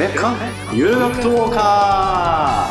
別館ゆる学トーカ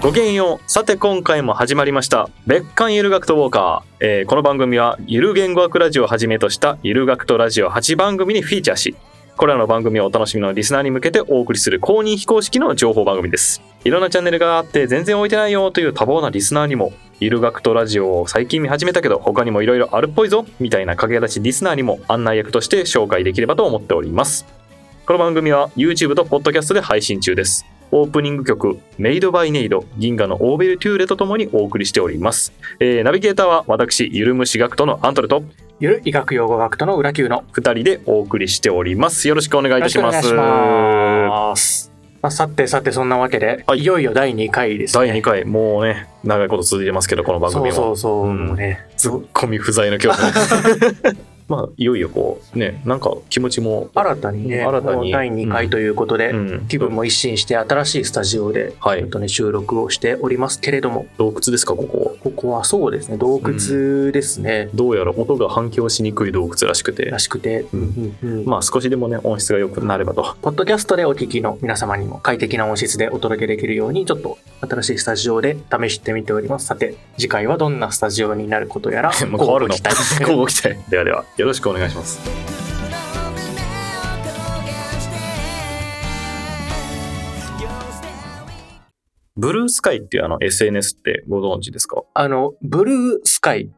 ーごきげんよう。さて今回も始まりました。別館ゆる学とウォーカー。えーこの番組はゆる言語学ラジオをはじめとしたゆる学とラジオ8番組にフィーチャーし、これらの番組をお楽しみのリスナーに向けてお送りする公認非公式の情報番組です。いろんなチャンネルがあって全然置いてないよという多忙なリスナーにも、ゆる学とラジオを最近見始めたけど他にもいろいろあるっぽいぞみたいな駆け出しリスナーにも案内役として紹介できればと思っております。この番組は YouTube と Podcast で配信中です。オープニング曲「メイドバイネイド銀河のオーベルテューレ」とともにお送りしております、えーナビゲーターは私ゆるむし学徒のアントレとゆる医学用語学徒の裏級の。2人でお送りしております。よろしくお願いいたします。ます。まあ、さてさてそんなわけで、はい。い、よいよ第2回ですね。第2回。もうね長いこと続いてますけどこの番組も。そうそうそう、うん。もうね。ツッコミ不在の今日 まあいよいよこうねなんか気持ちも新たにね、新たに。第2回ということで、うん。気分も一新して新しいスタジオで、はい。ちょっとね、収録をしておりますけれども、洞窟ですかここ。ここはそうですね、洞窟ですね、どうやら音が反響しにくい洞窟らしくて。らしくて、うん。うんうんまあ少しでもね音質が良くなればと。ポッドキャストでお聞きの皆様にも快適な音質でお届けできるように、ちょっと新しいスタジオで試してみております。さて、次回はどんなスタジオになることやら、もう変わるの。交互 期待。ではではよろしくお願いしますブルースカイっていうあの SNS ってご存知ですか？あの、ブルースカイ。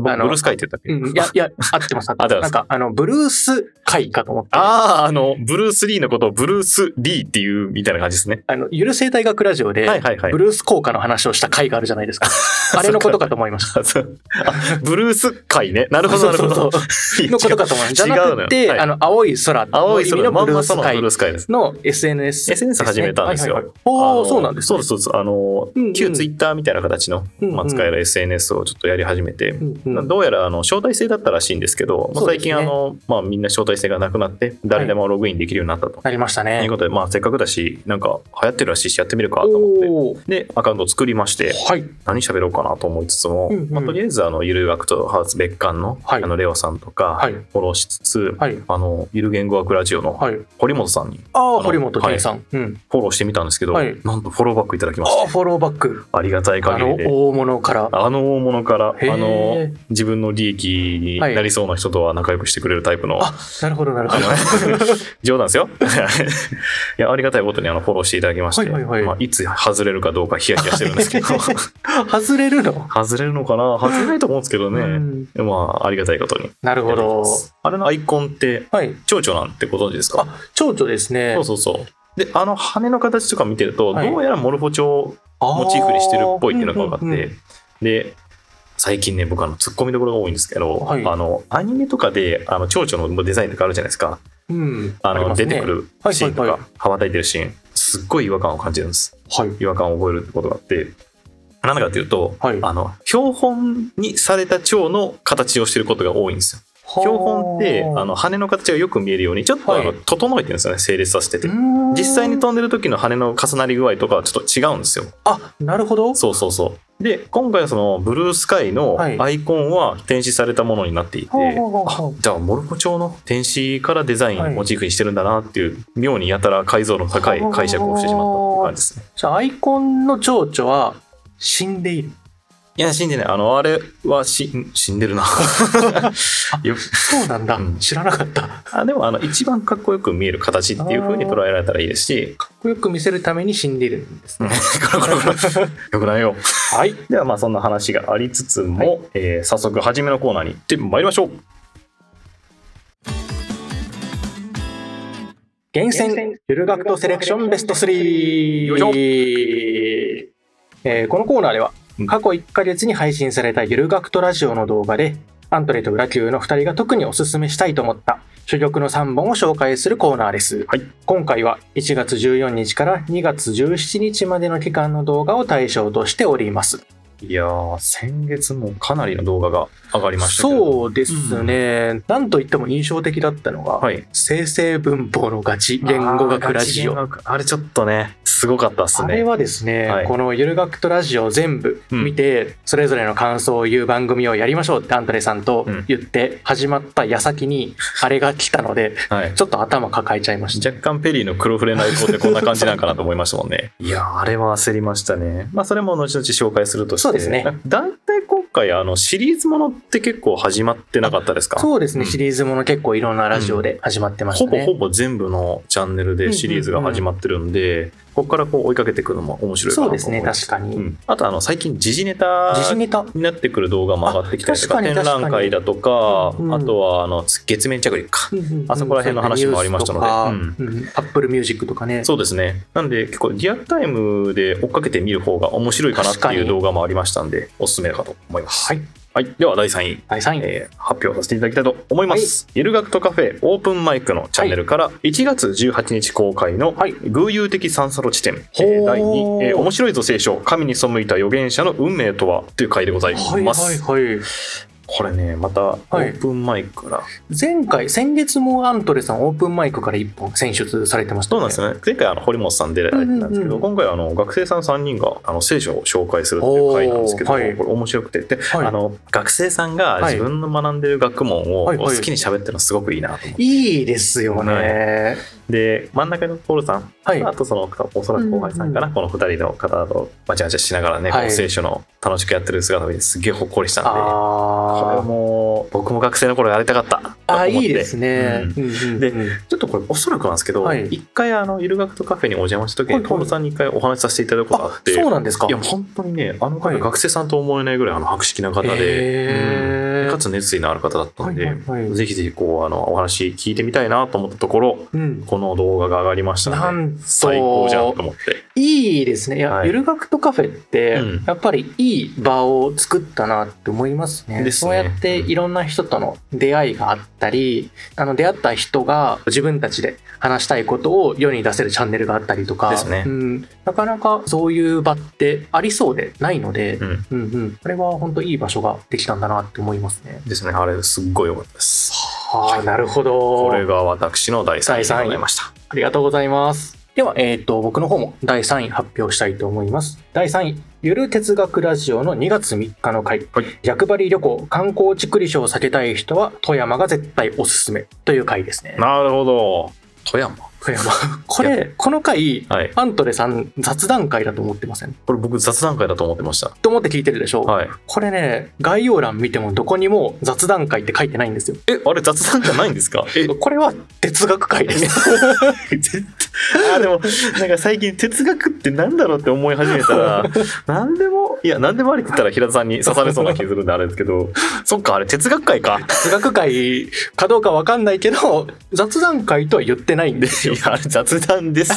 ブルースカイって言ったっけ、うん、いや、いや、合ってます。合ってます なんか、あの、ブルース会かと思って。あああ、あの、ブルース・リーのことをブルース・リーっていうみたいな感じですね。の、ゆる生態学ラジオで、はいはいはいブ。ルース効果の話をした回があるじゃないですか。あれのことかと思いました。あそうあブルース会ね。なるほど、なるほど。のことかと思いました。じゃな違うのよくて、はいあの、青い空青い空の意味のブルース会の SNS。SNS 始めたんですよはいはいはいおー、あのそうなんですね。そうです、そうです。あの、うんうん旧ツイッターみたいな形の、まあ、使える SNS をちょっとやり始めて、うんうんどうやらあの招待制だったらしいんですけど、最近あの、まあ、みんな招待制がなくなって誰でもログインできるようになったと。なりましたい、ねう。ことで、まあ、せっかくだしなんか流行ってるらしいしやってみるかと思ってでアカウントを作りましてはい。何喋ろうかなと思いつつも、うんうんまあ、とりあえずあのゆる学とハーツ別館の,、はいあのレオさんとか、はいフォローしつつ、はい。あのゆる言語学ラジオのはい。堀本さんにああ、の堀本健さん。うん。フォローしてみたんですけど、はいなんとフォローバックいただきましああ、てフォローバック。ありがたいあの、限りで。大物から。あの大物からあの自分の利益になりそうな人とは仲良くしてくれるタイプの、あ、なるほど、なるほど。冗談ですよ。いやありがたいことにあのフォローしていただきまして、はいはいはい。まあ、いつ外れるかどうかヒヤヒヤしてるんですけど。外れるの？外れるのかな？外れないと思うんですけどね、うん。まあありがたいことに。なるほど。あれのアイコンってはい。蝶々なんてご存知ですか？あ、蝶々ですね。そうそうそう。であの羽の形とか見てると、はい。どうやらモルフォ蝶モチーフにしてるっぽいっていうのが分かって、で最近ね僕あのツッコミどころが多いんですけど、はい。あのアニメとかであの蝶々のデザインとかあるじゃないですか。うん。あのりますね。出てく。るシーンとか、はいはい羽ばたいてるシーン。すっごい違和感を感じるんです。はい。違和感を覚えるってことがあって。なんでかっていうと、はい。あの標本にされた蝶の形をしてることが多いんですよ。標本ってあの羽の形がよく見えるようにちょっとあの、はい。整整えてるんですよね整列させてて。実実際に飛んでる時の羽の重なり具合とかはちょっと違うんですよ。あ、なるほど。そうそうそうで今回はそのブルースカイのはい。アイコンは天使されたものになっていて、ほうほうほうほう。あじゃあモルフォ調の天使からデザインはい。をモチーフにしてるんだなっていう、妙にやたら解像度の高い解釈をしてしまったっていう感じですね。じゃあ、アイコンの蝶々は死んでいる。いや死んでない。あのあれはしん死んでるな。よそうなんだ。うん。知らなかった。かあでもあの一番かっこよく見える形っていう風に捉えられたらいいですし。っこよく見せるために死んでいるんですね。これこれこれ。よくないよ。はい。ではまあそんな話がありつつも、えー早速初めのコーナーに行ってまいりましょう。厳選ゆる学徒セレクションベスト3よいしょ。えーこのコーナーではうん過去1ヶ月に配信されたゆる学徒ラジオの動画でアントレと裏級の2人が特におすすめしたいと思った珠玉の3本を紹介するコーナーです、はい。今回は1月14日から2月17日までの期間の動画を対象としております。いやー先月もかなりの動画が上がりましたそうですね、なんといっても印象的だったのが、はい生成文法のガチ言語学ラジオ。あれちょっとねすごかったっすねあれはですね、はいこのゆる学とラジオ全部見て、それぞれの感想を言う番組をやりましょうってアントレさんとうん言って始まった矢先に あれが来たので、はいちょっと頭抱えちゃいました。若干ペリーの黒船内向ってこんな感じなんかなと思いましたもんね。いやーあれは焦りましたね。まあそれも後々紹介するとして。そうですね。だいたい今回あのシリーズものって結構始まってなかったですか？そうですね、うん。シリーズもの結構いろんなラジオで始まってましたね。ほぼほぼ全部のチャンネルでシリーズが始まってるんで、ここからこう追いかけていくのも面白いかなと思います。そうですね確かに。うん。あとあの最近時事ネタになってくる動画も上がってきたりとか展覧会だとか、うんあとはあの月面着陸か。あそこら辺の話もありましたので。アップルミュージックとかね。そうですね。なんで結構リアルタイムで追っかけてみる方が面白いかなっていう動画もありましたんで、おすすめかと思います。はい。はい。では第3位。第3位。えー発表させていただきたいと思います。ゆる学徒カフェオープンマイクのチャンネルから1月18日公開のはい偶有的三差路地点、えほーー第2、えー面白いぞ聖書神に背いた預言者の運命とは？という回でございはいます。はいはい。これね、またオープンマイクから、前回、先月もアントレさんオープンマイクから1本選出されてましたそうなんですよね。前回あの堀本さん出られてたんですけど、うんうんうん。今回あの学生さん3人があの聖書を紹介するっていう回なんですけど、はい。これ面白くて。で、はい。あの学生さんがはい。自分の学んでる学問をはいはい。好きに喋ってるのすごくいいなと思って、いいですよね。で真ん中のポールさん、はい。あとそのおそらく後輩さんかな、この2人の方とバチャバチャしながらね、聖書の楽しくやってる姿を見てすげえほっこりしたんでこれも。僕も学生の頃やりたかった。と思って。あー、いいですね。うん。うんうんうん。でちょっとこれおそらくなんですけど、はい。一回あのゆる学とカフェにお邪魔した時にトールさんに一回お話しさせていただくことがああって、そうなんですか。いや本当にねあの方はい。学生さんと思えないぐらいあの博識な方で、へー。うんかつ熱意のある方だったんで、はいはいはい。ぜひぜひこうあのお話聞いてみたいなと思ったところうん。この動画が上がりましたので最高じゃんと思って。いいですね。いや、はい。ゆる学とカフェってうん、やっぱりいい場を作ったなって思いますね。ね。そうやっていろんな人との出会いがあったり、あの出会った人が自分たちで話したいことを世に出せるチャンネルがあったりとか、ですね。うん、なかなかそういう場ってありそうでないので、うん。うんうん、これは本当いい場所ができたんだなって思いますね。ですね。あれすっごい良かったです。はあ、なるほど。これが私の第3位でございました。ありがとうございます。では、えっ、と、僕の方も第3位発表したいと思います。第3位、ゆる哲学ラジオの2月3日の回。はい。逆張り旅行、観光地繰り所を避けたい人は、富山が絶対おすすめという回ですね。なるほど富山。富山。これ、この回、はい。アントレさん雑談会だと思ってませんこれ僕雑談会だと思ってました。と思って聞いてるでしょう、はい。これね、概要欄見てもどこにも雑談会って書いてないんですよ。えあれ雑談じゃないんですか？え これは哲学会です。絶対。あでもなんか最近哲学ってなんだろうって思い始めたら 何でもいや何でもありって言ったら平田さんに刺されそうな気するんであれですけど。そっかあれ哲学会か。哲学会かどうかわかんないけど、雑談会とは言ってないんですよ。いやあれ雑談です。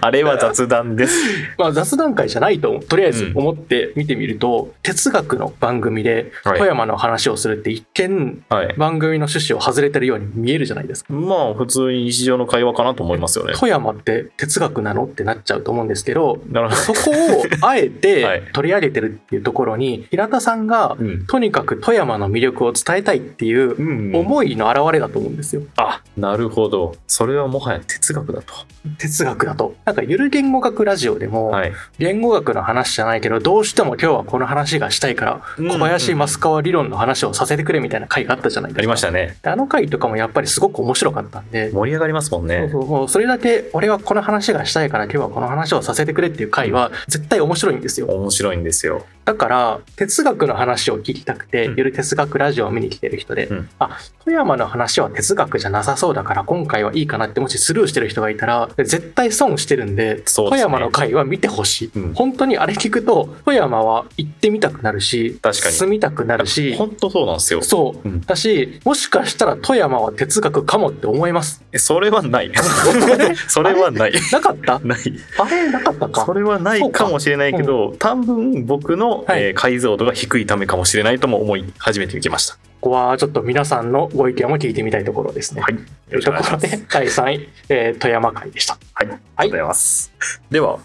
あれは雑談です。まあ雑談会じゃないと、とりあえずうん。思って見てみると、哲学の番組ではい。富山の話をするって一見、はい。番組の趣旨を外れてるように見えるじゃないですか。まあ普通に日常の会話かなと思いますよね。富山って哲学なの？ってなっちゃうと思うんですけど、なるほそこをあえ はい。て取り上げてるっていうところに、平田さんがど、うん。とにかく富山の魅力を伝えたいっていううん。思いの表れだと思うんですよ。あなるほど。それはもはや哲学だと。哲学だと。なんかゆる言語学ラジオでも、はい。言語学の話じゃないけどどうしても今日はこの話がしたいからうん。小林増川理論の話をさせてくれみたいな回があったじゃないですか。ありましたね。であの回とかもやっぱりすごく面白かったんで。盛り上がりますもんね。そうそうそう。それだけ俺はこの話がしたいから今日はこの話をさせてくれっていう回は絶対面白いんですよ。面白いんですよだから哲学の話を聞きたくて、うん。ゆる哲学ラジオを見に来てる人で、うん。あ富山の話は哲学じゃなさそうだから今回はいいかなってもしスルーしてる人がいたら絶対損してるんでね。富山の回は見てほしい、うん。本当にあれ聞くと富山は行ってみたくなるし確かに。住みたくなるし。本当そうなんですよ。そう、うん。だしもしかしたら富山は哲学かもって思います。えそれはない。それはない。なかった？ない。あれ？なかったか？それはないかもしれないけど、多分僕の、はいえー解像度が低いためかもしれないとも思い始めてきました。ここはちょっと皆さんのご意見も聞いてみたいところですね。はい。という。ところで第3位、えー富山会でした。はい。ありがとうございます。では、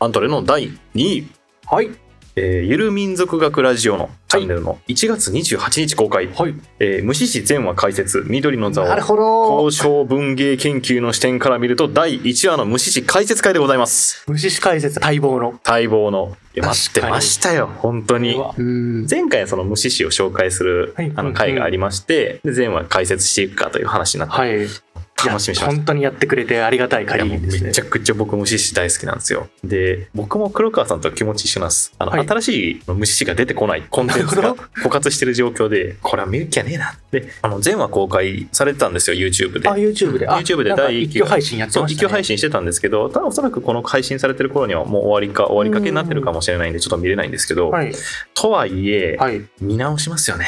アントレの第2位。はい。えーゆる民族学ラジオのチャンネルの1月28日公開、はい。えー虫師全話解説緑の座を。交渉文芸研究の視点から見ると第1話の虫師解説会でございます虫師解説待望の。待望の待ってましたよ本当にうん。前回はその虫師を紹介するはいあの回がありまして、で前話解説していくかという話になって、はい。楽しみにしました本当にやってくれてありがたい限りですねめち。ゃくちゃ僕虫師大好きなんですよで僕も黒川さんと気持ち一緒なんですあの、はい新しい虫師が出てこないコンテンツが枯渇してる状況でこれは見る気はねえなであの前話公開されてたんですよ YouTube であ、YouTube で。あ YouTube で第一期が一挙配信やってましたね。一挙配信してたんですけどただおそらくこの配信されてる頃にはもう終わりか終わりかけになってるかもしれないんでちょっと見れないんですけど、はい。とはいえ、はい。見直しますよね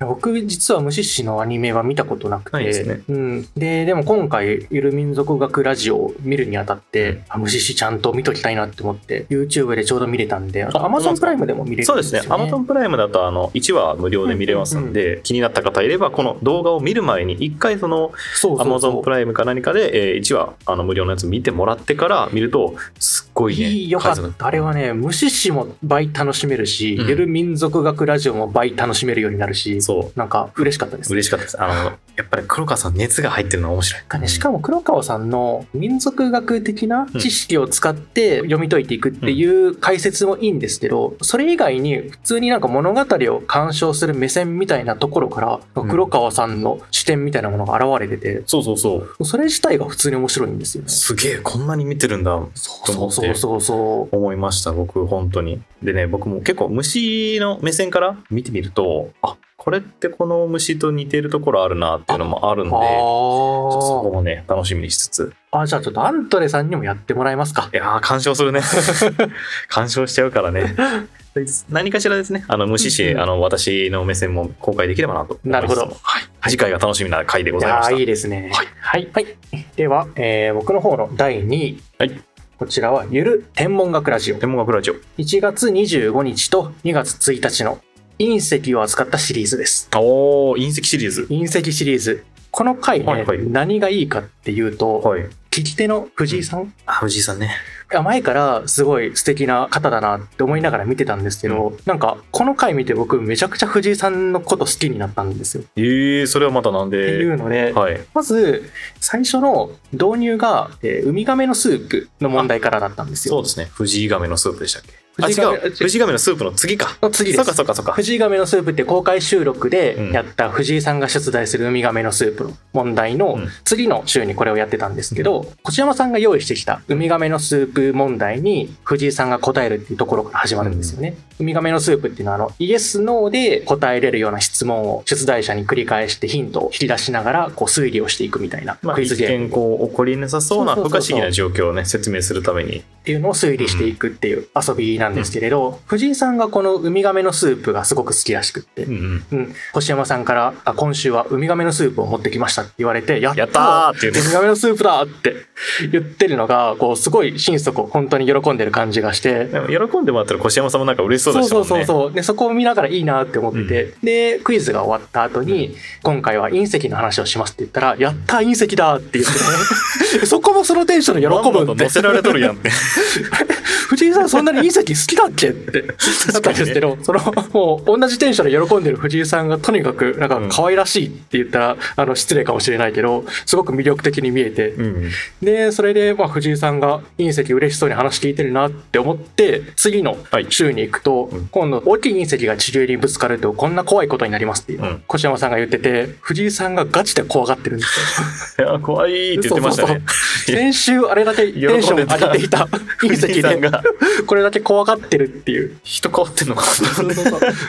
僕実は虫師のアニメは見たことなくて、ですね。うん、ででも今回ゆる民族学ラジオを見るにあたって、あ虫師ちゃんと見ときたいなって思って YouTube でちょうど見れたんであとあ Amazon プライムでも見れるんそうでよ、ね、ですすね。Amazon プライムだとあの1話無料で見れますんで、気になった方いればこの動画を見る前に1回そのそうそうそう。Amazon プライムか何かで、えー1話あの無料のやつ見てもらってから見るとすっごいねいいよかった。あれはね虫師も倍楽しめるし、うん。ゆる民族学ラジオも倍楽しめるようになるしそうなんか嬉しかったです。嬉しかったです。あのやっぱり黒川さん熱が入ってるのは面白い。かね、しかも黒川さんの民族学的な知識を使って読み解いていくっていう解説もいいんですけど、それ以外に普通になんか物語を鑑賞する目線みたいなところからうん黒川さんの視点みたいなものが現れてて、そうそうそう。それ自体が普通に面白いんですよね。すげえこんなに見てるんだそうそうそうそうそう。思いました僕本当に。でね僕も結構虫の目線から見てみるとあこれってこの虫と似てるところあるなっていうのもあるんでそこあもね楽しみにしつつあ。あ、じゃあちょっとアントレさんにもやってもらえますかい。やー鑑賞するね 鑑賞しちゃうからねで何かしらですねあの虫師、うんあの私の目線も公開できればなとなるほど。次回が楽しみな回でごいざいましたやーいいですね。はい。はい。はい。では、えー僕の方の第2位。はいこちらは、ゆる天文学ラジオ。天文学ラジオ1月25日と2月1日の隕石を扱ったシリーズです。おー隕石シリーズ。隕石シリーズ。この回ね、はいはい。何がいいかっていうと、はい。聞き手の藤井さん、あ藤井さんね。前からすごい素敵な方だなって思いながら見てたんですけど、なんかこの回見て僕めちゃくちゃ藤井さんのこと好きになったんですよ。えー、それはまたなんってでいうので、はい。まず最初の導入が、えーウミガメのスープの問題からだったんですよ。そうですね。藤井亀のスープでしたっけ？あ違う。藤井亀のスープの次か。の次です。そうかそうかそうか。藤井亀のスープって公開収録でうんやった藤井さんが出題するウミガメのスープの問題のうん次の週にこれをやってたんですけど、越山さんが用意してきたウミガメのスープ問題に藤井さんが答えるっていうところから始まるんですよね。ウミガメのスープっていうのはあのイエス・ノーで答えれるような質問を出題者に繰り返してヒントを引き出しながらこう推理をしていくみたいなまあ、クイズ一ゲーム。見こう起こりなさそうな不可思議な状況をね説明するために。っていうのを推理していくっていう遊びなんですけれど、藤井さんがこのウミガメのスープがすごく好きらしくって、うんうん。うん、星山さんからあ今週はウミガメのスープを持ってきましたって言われてややったーってウミガメのスープだって 言ってるのがこうすごい心底本当に喜んでる感じがして。でも喜んでもらったら越山さんもなんか嬉しそうでしね。そうそうそうでそこを見ながらいいなって思ってて、でクイズが終わった後に、今回は隕石の話をしますって言ったら「やった隕石だ!」って言ってね。そこもそのテンションで喜ぶ乗せられとるやんって 藤井さんそんなに隕石好きだっけって。だったんですけど、そのもう同じテンションで喜んでる藤井さんがとにかくなんか可愛らしいって言ったら、あの失礼かもしれないけどすごく魅力的に見えて、うん。でそれでまあ藤井さんが隕石嬉しそうに話聞いてるなって思って次のはい。週に行くと、うん。今度大きい隕石が地球にぶつかるとこんな怖いことになりますっていう越山さんが言ってて藤井さんがガチで怖がってるんですよ。いや怖いって言ってましたね。先週あれだけテンション上げていた隕石藤井さんでが。これだけ怖がってるっていう。人変わってんのか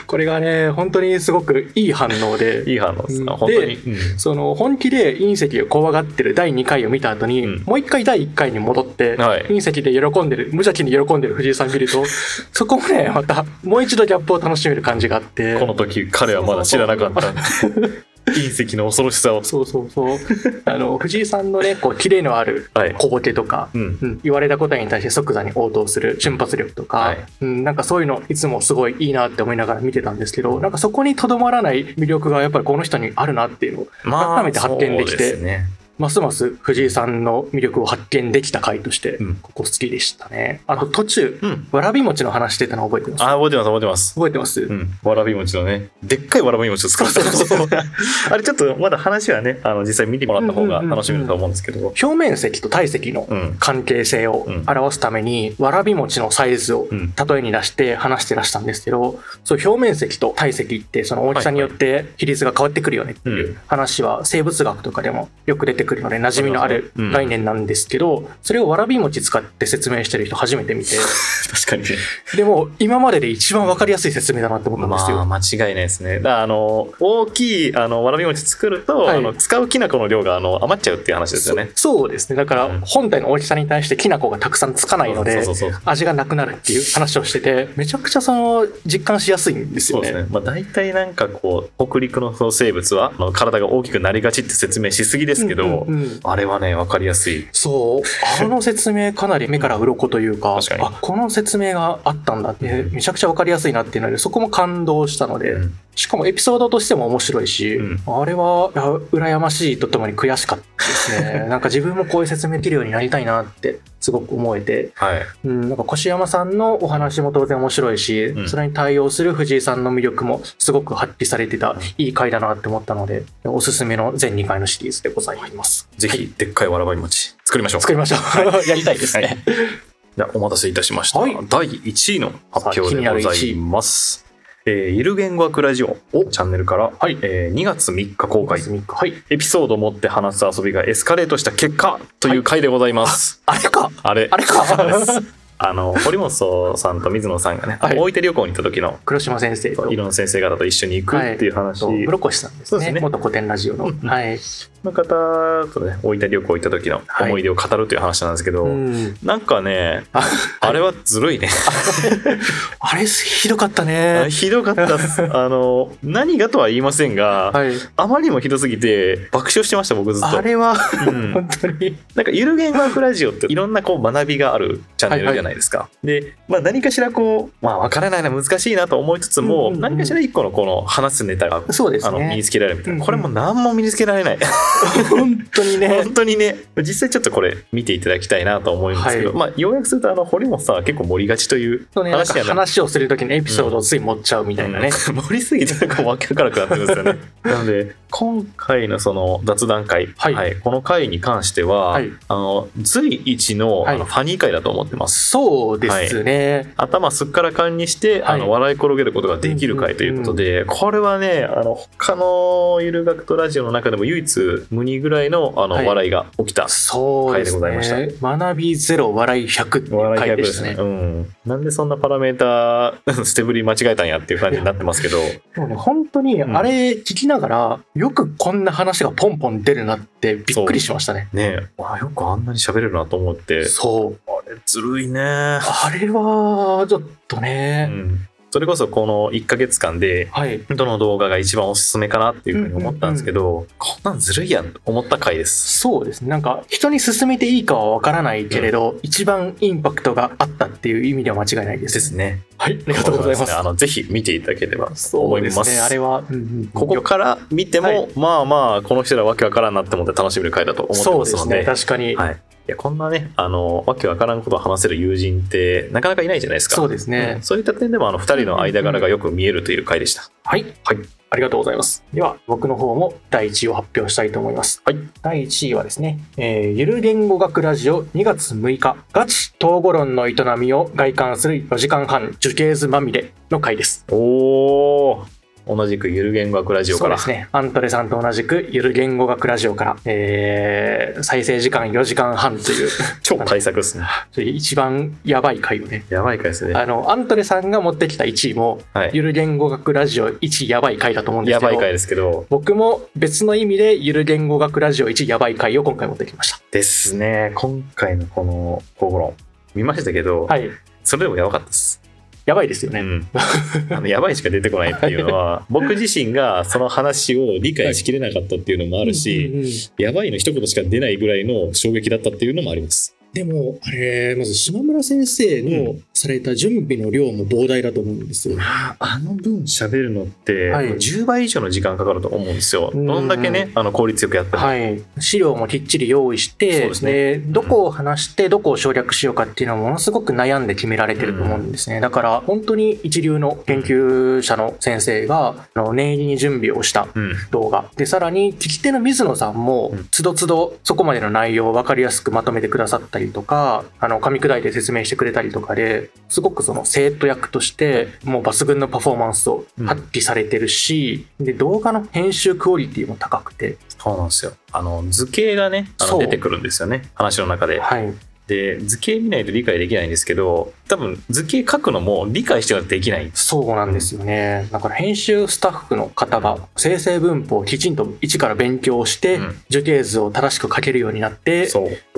これがね本当にすごくいい反応で。いい反応ですうん。本当に、うん。その本気で隕石を怖がってる第2回を見た後に、うん。もう一回第1回に戻って、はい。隕石で喜んでる無邪気に喜んでる藤井さん見ると そこもねまたもう一度ギャップを楽しめる感じがあって。この時彼はまだ知らなかった 隕石の恐ろしさを。そうそうそう。あの藤井さんのねこうキレのあるはい。小ボケとか、うん。うん。言われたことに対して即座に応答する瞬発力とか、はい。うん、なんかそういうのいつもすごいいいなって思いながら見てたんですけどなんかそこにとどまらない魅力がやっぱりこの人にあるなっていうのを改めて発見できて。そうですねますます藤井さんの魅力を発見できた回としてうん、ここ好きでしたね。あと途中、うん。わらび餅の話してたの覚えてます？あ、覚えてます、覚えてます。覚えてます、うん。わらび餅のね、でっかいわらび餅を作った あれちょっとまだ話はね、あの、実際見てもらった方が楽しめると思うんですけど。表面積と体積のうん。関係性をうん表すために、わらび餅のサイズをうん。例えに出して話してらしたんですけど、そう表面積と体積ってその大きさによって比率が変わってくるよねっていう話は生物学とかでもよく出てくるので馴染みのあるうん概念なんですけど、それをわらび餅使って説明してる人初めて見て、確かにね。でも今までで一番わかりやすい説明だなって思ったんですよ。まあ、間違いないですね。だあの、大きい、あの、わらび餅作ると、はいあの、使うきな粉の量が、あの、余っちゃうっていう話ですよね。そそうですね。だからうん本体の大きさに対してきな粉がたくさんつかないので。味がなくなるっていう話をしてて、めちゃくちゃその実感しやすいんですよね。そうですね。まあ、大体なんかこう、北陸の生物は、体が大きくなりがちって説明しすぎですけど、うんうんうんあれはね、わかりやすい。そう。あの説明かなり目から鱗というか、確かにあ、この説明があったんだって、うんめちゃくちゃわかりやすいなっていうので、そこも感動したので、うんしかもエピソードとしても面白いし、うんあれは、羨ましいとともに悔しかったですね。なんか自分もこういう説明できるようになりたいなって、すごく思えて、はい。うん、なんか越山さんのお話も当然面白いし、うんそれに対応する藤井さんの魅力もすごく発揮されてた、いい回だなって思ったので、おすすめの全2回のシリーズでございます。ぜひ、でっかいわらばり餅、作りましょう。作りましょう。やりたいですね。じゃあお待たせいたしました。はい第1位の発表でございます。えーゆる言語学ラジオチャンネルから、はい。えー2月3日公開、3日。はい。エピソードを持って話す遊びがエスカレートした結果という回でございます。あれか。あれ。あれかあの、堀本さんと水野さんがね、はい。大分旅行に行った時の、黒島先生と。いろんな先生方と一緒に行くっていう話。と室越さんですね。そうですね。元古典ラジオの、うんはい、の方とね、大分旅行行った時の思い出を語るという話なんですけど、うん。なんかね、ああれはずるいね。あれひどかったあね。れひどかった。あの、何がとは言いませんが、はい。あまりにもひどすぎて爆笑してました、僕ずっと。あれはうん。本当に。なんかゆる言語学ラジオっていろんなこう学びがあるチャンネルじゃないですか。で、まあ何かしらこう、まあ分からないな難しいなと思いつつも、うんうんうん。何かしら一個のこの話すネタが、そうですあの身にねつけられるみたいな。うんうん。これも何も身につけられない。本当にね。本当にね、実際ちょっとこれ見ていただきたいなと思うんですけど、はい。まあ要約するとあの堀本さんは結構盛りがちというそうね話をするときにエピソードをつい持っちゃうみたいなね、うん。盛りすぎてなんかわけわからなくなってるんですよね。なので今回のその雑談会、はい。この回に関しては、はい。あの随一の,、はい。あのファニー会だと思ってます。そうですね、頭すっからかんにして、はい。あの笑い転げることができる回ということで、これはねあの他のゆる学とラジオの中でも唯一無二ぐらいのあの、はい。笑いが起きた回でございね学びゼロ笑い100っていう笑い100回でしたね。ですね。うん。なんでそんなパラメーター捨てぶり間違えたんやっていう感じになってますけど、でもね本当にうん。あれ聞きながら、よくこんな話がポンポン出るなってびっくりしましたね。ね。よくあんなに喋れるなと思って、そうずるいね。あれはちょっとうね、ん。それこそこの1ヶ月間で、はい。どの動画が一番おすすめかなっていうふうに思ったんですけど、こんなんずるいやんと思った回です。そうです。ねなんか人に勧めていいかはわからないけれど、一番インパクトがあったっていう意味では間違いないです。ですね。はいありがとうございます。ね。あの、ぜひ見ていただければとそうで思います。す。ね。あれは、うんうんここから見ても、はい。まあまあ、この人らわけわからんなって思って楽しめる回だと思ってそうまので、ですすね。確かに、はい。いや、こんなね、あの、わけわからんことを話せる友人って、なかなかいないじゃないですか。そうですねうんそういった点でも、あの、二人の間柄がよく見えるという回でした。はい。はい。ありがとうございます。では、僕の方も第1位を発表したいと思います。はい。第1位はですね、えーゆる言語学ラジオ2月6日、ガチ統合論の営みを外観する4時間半樹形図まみれの回です。おー。同じくゆる言語学ラジオから。そうですね。アントレさんと同じくゆる言語学ラジオから、えー再生時間4時間半という、超対策ですね。一番やばい回をね、やばい回ですね。あの、アントレさんが持ってきた1位も、はい。ゆる言語学ラジオ1やばい回だと思うんですけど、やばい回ですけど。僕も別の意味でゆる言語学ラジオ1やばい回を今回持ってきました。ですね。今回のこの、討論、見ましたけど、はい。それでもやばかったです。やばいですよね。うん。あの、やばいしか出てこないっていうのは、僕自身がその話を理解しきれなかったっていうのもあるし、うんうんうんやばいの一言しか出ないぐらいの衝撃だったっていうのもあります。でも、あれ、まず島村先生うのされた準備の量も膨大だと思うんですよ。あの分喋るのって、はい10倍以上の時間かかると思うんですよ。うんどんだけね、あの効率よくやっても。はい、資料もきっちり用意しそうてですねどこを話してどこを省略しようかっていうのはものすごく悩んで決められてると思うんですね、だから本当に一流の研究者の先生があの念入りに準備をしたうん。動画でさらに聞き手の水野さんもうんつどつどそこまでの内容を分かりやすくまとめてくださったりとかあの噛み砕いて説明してくれたりとかですごくその生徒役としてもう抜群のパフォーマンスを発揮されてるし、で動画の編集クオリティも高くてそうなんですよ。あの、図形がね、出てくるんですよね。話の中で。はいで、図形見ないと理解できないんですけど、多分図形書くのも理解してはできない。そうなんですよね。だから編集スタッフの方が生成文法をきちんと一から勉強して、うん樹形図を正しく書けるようになって。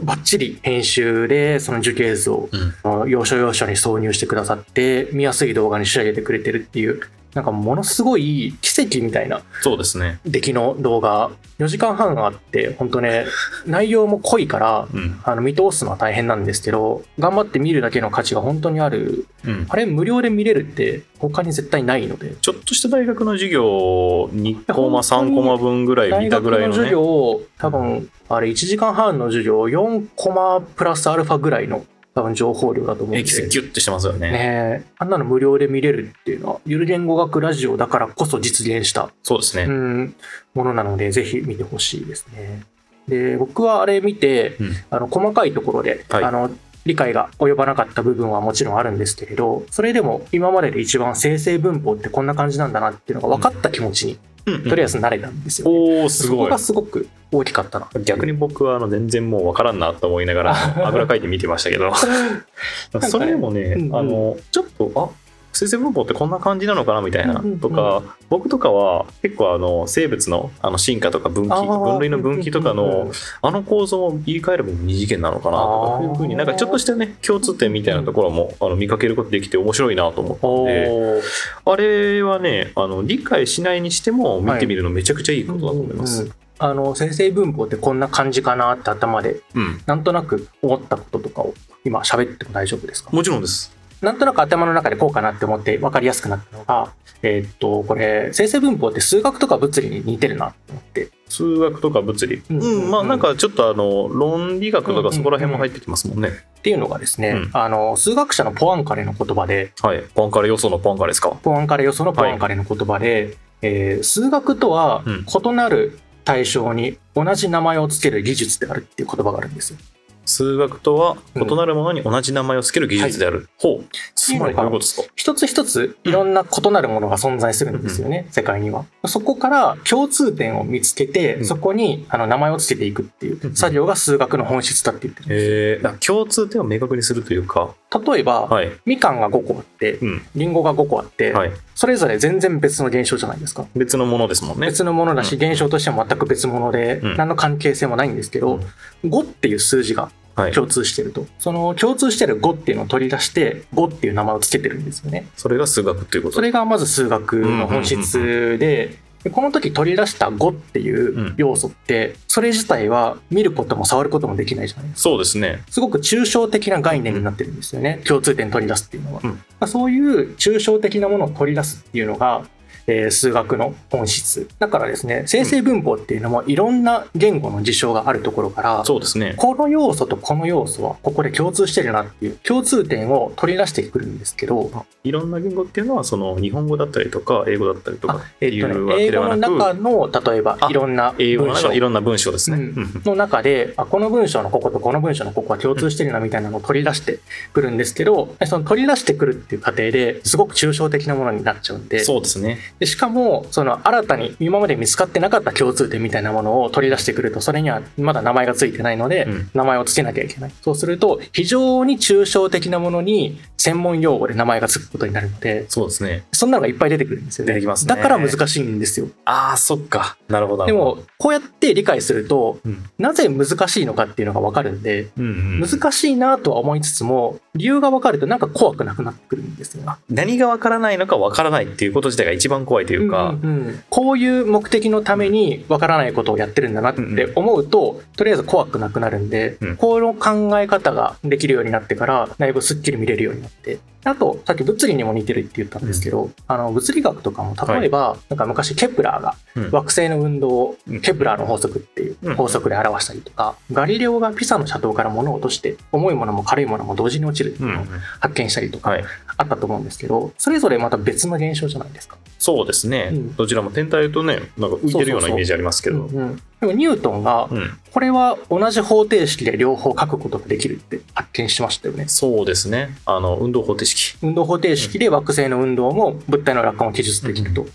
バッチリ編集でその樹形図をうん。要所要所に挿入してくださって、見やすい動画に仕上げてくれてるっていう、なんかものすごい奇跡みたいなそうですね。出来の動画、4時間半あって、本当ね、内容も濃いから、うん。あの見通すのは大変なんですけど、頑張って見るだけの価値が本当にある。うん。あれ無料で見れるって他に絶対ないので。ちょっとした大学の授業を2コマ3コマ分ぐらい見た大学のぐらいのね授業を多分あれ1時間半の授業4コマプラスアルファぐらいの多分情報量だと思うんで。エキスギュッてしてますよね。ねえ。あんなの無料で見れるっていうのはゆる言語学ラジオだからこそ実現した、そうですね、うん、ものなのでぜひ見てほしいですね。で僕はあれ見てうん。あの細かいところで、はい。あの理解が及ばなかった部分はもちろんあるんですけれどそれでも今までで一番生成文法ってこんな感じなんだなっていうのが分かった気持ちにうんうんとりあえず慣れたんですよ、ね。おおすごい。そこがすごく大きかったな。逆に僕はあの全然もう分からんなと思いながらあぐらかいて見てましたけど。それでもね、うんうん。あのちょっとあ生成文法ってこんな感じなのかなみたいなとか、僕とかは結構あの生物のあの進化とか分岐分類の分岐とかのあの構造を言い換えれば二次元なのかなとかいうふうになんかちょっとしたね共通点みたいなところもあの見かけることできて面白いなと思ったんであれはねあの理解しないにしても見てみるのめちゃくちゃいいことだと思います。あの生成文法ってこんな感じかなって頭で。うん。なんとなく思ったこととかを今喋っても大丈夫ですか？もちろんです。なんとなく頭の中でこうかなって思って分かりやすくなったのが、えーっとこれ生成文法って数学とか物理に似てるなと思って数学とか物理。うんうん、まあなんかちょっとあの論理学とかそこら辺も入ってきますもんね。っていうのがですね、うんあの数学者のポアンカレの言葉ではい。ポンカレ予想のポンカレですか？ポアンカレ予想のポアンカレの言葉で、えー数学とはうん異なる対象に同じ名前を付ける技術であるっていう言葉があるんですよ。数学とは異なるものに同じ名前を付ける技術である。ほう。つまりどういうことですか？一つ一ついろんな異なるものが存在するんですよね、世界には。そこから共通点を見つけて、うんそこにあの名前を付けていくっていううん作業が数学の本質だって言ってるんですえー、あ共通点を明確にするというか。例えば、はい。みかんが5個あって、うん。りんごが5個あって、はい。それぞれ全然別の現象じゃないですか。別のものですもんね。別のものだし、現象としては全く別物で、うん何の関係性もないんですけど、5っていう数字がはい。共通してると。その共通してる5っていうのを取り出して、5っていう名前を付けてるんですよね。それが数学ということそれがまず数学の本質で、でこの時取り出した5っていう要素って、それ自体は見ることも触ることもできないじゃないですか。そうですね。すごく抽象的な概念になってるんですよね。共通点取り出すっていうのは。うんまあそういう抽象的なものを取り出すっていうのが、えー数学の本質。だからですね、生成文法っていうのもいろんな言語の事象があるところから、そうですね。この要素とこの要素はここで共通してるなっていう共通点を取り出してくるんですけど、いろんな言語っていうのは、その日本語だったりとか、英語だったりとかっていえっとねうわけ英語のではなく、中の例えばあいろんな英語の文章中いろんな文章ですね。うんうんの中であこの文章のこことこの文章のここは共通してるなみたいなのを取り出してくるんですけどその取り出してくるっていう過程ですごく抽象的なものになっちゃうんでそうですね。でしかもその新たに今まで見つかってなかった共通点みたいなものを取り出してくるとそれにはまだ名前がついてないので、うん名前をつけなきゃいけないそうすると非常に抽象的なものに専門用語で名前がつくことになるのでそうですね。そんなのがいっぱい出てくるんですよね出てきますねだから難しいんですよああ、そっか。なるほど。でもこうやって理解するとうん、なぜ難しいのかっていうのが分かるんでうんうん、難しいなとは思いつつも理由が分かるとなんか怖くなくなってくるんですよね。何がわからないのかわからないっていうこと自体が一番怖いというか、うんうんうんこういう目的のために分からないことをやってるんだなって思うと、とりあえず怖くなくなるんで、うん。この考え方ができるようになってからだいぶすっきり見れるようになっって、あと、さっき物理にも似てるって言ったんですけど、あの、物理学とかも、例えば、なんか昔ケプラーがうん惑星の運動をうんケプラーの法則っていううん法則で表したりとか、ガリレオがピサの斜塔から物を落として、重いものも軽いものも同時に落ちるっていうのを発見したりとかはい。あったと思うんですけど、それぞれまた別の現象じゃないですか。そうですね、うんどちらも天体とね、なんか浮いてるようなイメージありますけど。うんうんでもニュートンがうんこれは同じ方程式で両方書くことができるって発見しましたよね。そうですね。あの、運動方程式。運動方程式で惑星の運動も物体の落下も記述できると。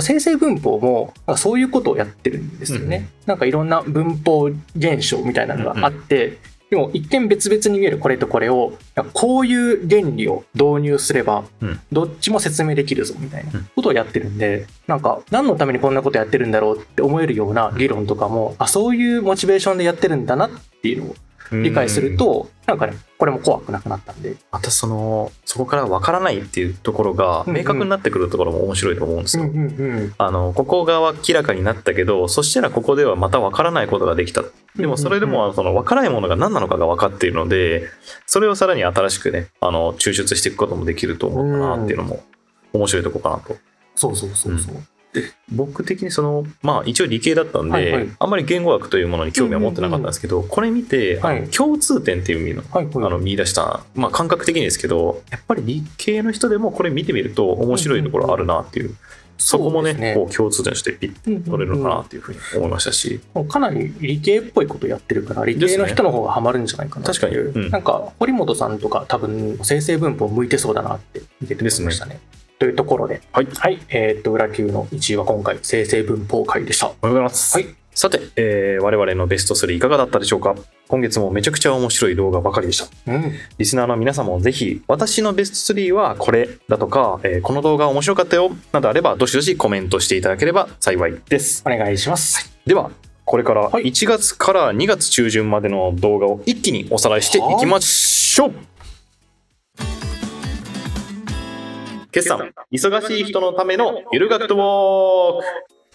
生成文法もそういうことをやってるんですよね。なんかいろんな文法現象みたいなのがあって、でも一見別々に見えるこれとこれをこういう原理を導入すればうん。どっちも説明できるぞみたいなうん。ことをやってるんでなんか何のためにこんなことやってるんだろうって思えるような議論とかもあそういうモチベーションでやってるんだなっていうのを理解するとなんかねこれも怖くなくなったんで。またそのそこから分からないっていうところがうんうん。明確になってくるところも面白いと思うんですよ。うんうんうん。あのここが明らかになったけどそしたらここではまた分からないことができた。でもそれでもその分からないものが何なのかが分かっているのでそれをさらに新しくねあの抽出していくこともできると思うかなっていうのも面白いとこかなと。そうそうそうそう。僕的にそのまあ一応理系だったんで、はいはい。あんまり言語学というものに興味は持ってなかったんですけど、これ見て、はい。共通点っていう意味のはいはい。あの見出した、まあ、感覚的にですけどやっぱり理系の人でもこれ見てみると面白いところあるなっていう、そこもねそうですね。こう共通点としてピッと取れるのかなっていうふうに思いましたし、もうかなり理系っぽいことやってるから理系の人の方がハマるんじゃないかなっていう。確かに。うん。なんか堀本さんとか多分生成文法向いてそうだなって見ててましたね。というところで、はい。はい、えーっと裏級の1位は今回生成文法会でした。おはようございます、はい。さて、えー我々のベスト3いかがだったでしょうか？今月もめちゃくちゃ面白い動画ばかりでした。うん、リスナーの皆さんもぜひ私のベスト3はこれだとか、えーこの動画面白かったよなどあればどしどしコメントしていただければ幸いです。お願いします。ではこれからはい。1月から2月中旬までの動画を一気におさらいしていきましょう決算。忙しい人のためのゆる学とウォーク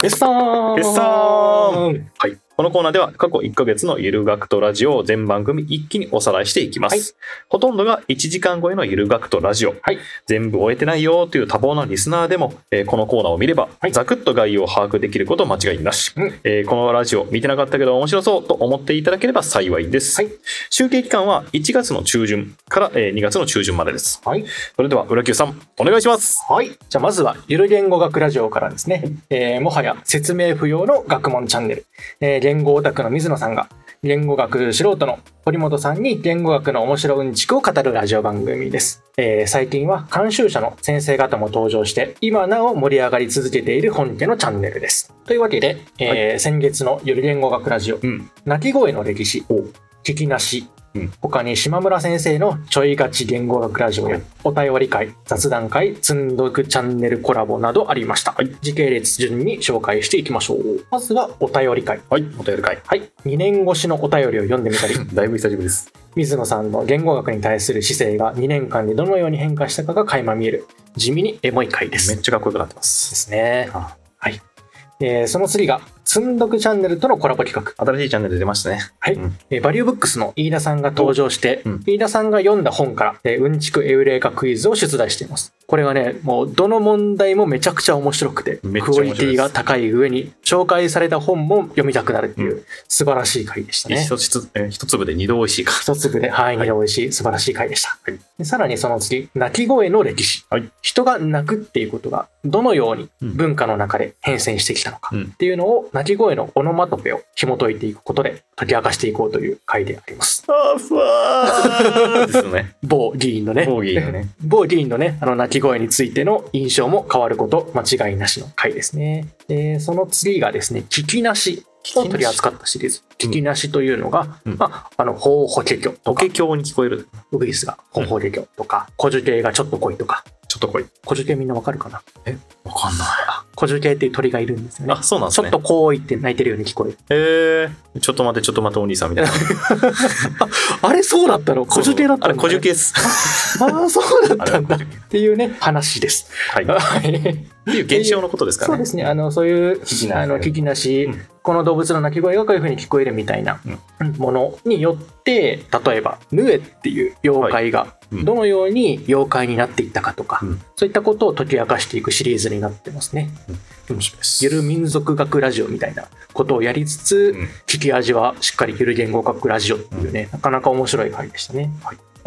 決算。決算。はい。このコーナーでは過去1ヶ月のゆる学とラジオを全番組一気におさらいしていきます。はいほとんどが1時間超えのゆる学とラジオ。はい全部終えてないよという多忙なリスナーでも、えーこのコーナーを見れば、はいざくっと概要を把握できること間違いなし、うんえーこのラジオ見てなかったけど面白そうと思っていただければ幸いです。はい集計期間は1月の中旬から、えー2月の中旬までです。はい。それでは、浦久さん、お願いします。はい。じゃあまずは、ゆる言語学ラジオからですね、えーもはや説明不要の学問チャンネル、えー言語オタクの水野さんが、言語学素人の堀本さんに言語学の面白うんちくを語るラジオ番組です。えー最近は監修者の先生方も登場して、今なお盛り上がり続けている本家のチャンネルです。というわけで、えー先月のゆる言語学ラジオ、うん。鳴き声の歴史お、聞きなし、うん他に島村先生のちょいがち言語学ラジオやお便り会、雑談会、積んどくチャンネルコラボなどありました。はい時系列順に紹介していきましょう。まずはお便り会。はい、お便り会。はい。2年越しのお便りを読んでみたり、だいぶ久しぶりです。水野さんの言語学に対する姿勢が2年間でどのように変化したかが垣間見える、地味にエモい回です。でめっちゃかっこよくなってます。すね。あはい。えーその次が、積んどくチャンネルとのコラボ企画。新しいチャンネル出ましたね。はい、うんえーバリューブックスの飯田さんが登場して、うん飯田さんが読んだ本から、えーうんちくエウレカクイズを出題しています。これがね、もうどの問題もめちゃくちゃ面白くて、クオリティが高い上に、紹介された本も読みたくなるっていうう素晴らしい回でしたね。一つえー一粒で二度美味しいか。一粒で、はい、はい二度美味しい素晴らしい回でした。はいでさらにその次、鳴き声の歴史。はい人が鳴くっていうことが、どのようにうん文化の中で変遷してきたのかうんっていうのを、鳴き声のオノマトペを紐解いていくことで解き明かしていこうという回であります。あーふわーですね。某議員のね、ボーギーのね。某議員のね、あの鳴き声についての印象も変わること間違いなしの回ですね。で、その次がですね、聞きなしを取り扱ったシリーズ。うん聞きなしというのが、うんまあ、あの、法法華経とか法華、経に聞こえる。ウグイスが法法華経とか、古樹系がちょっと濃いとか、ちょっと来い。古樹系みんなわかるかな？わかんない。古樹系っていう鳥がいるんですよね。あ、そうなんですね。ちょっと濃いって鳴いてるように聞こえる。えー、ちょっと待って、ちょっと待って、お兄さんみたいな。あれそうだったの？古樹系だったあれ、の古樹系です。ああ、そうだったんだ。っ。ていうね、話です。はい。っはい。ていう現象のことですかね。そうですね。あの、そういう、あの、聞きなし、うんこの動物の鳴き声がこういう風に聞こえるみたいなものによって、例えば、ヌエっていう妖怪がうんどのように妖怪になっていったかとか、うん。そういったことを解き明かしていくシリーズになってますね。面白いです。ゆる民族学ラジオみたいなことをやりつつ、うん。聞き味はしっかりゆる言語学ラジオっていうね、なかなか面白い回でしたね。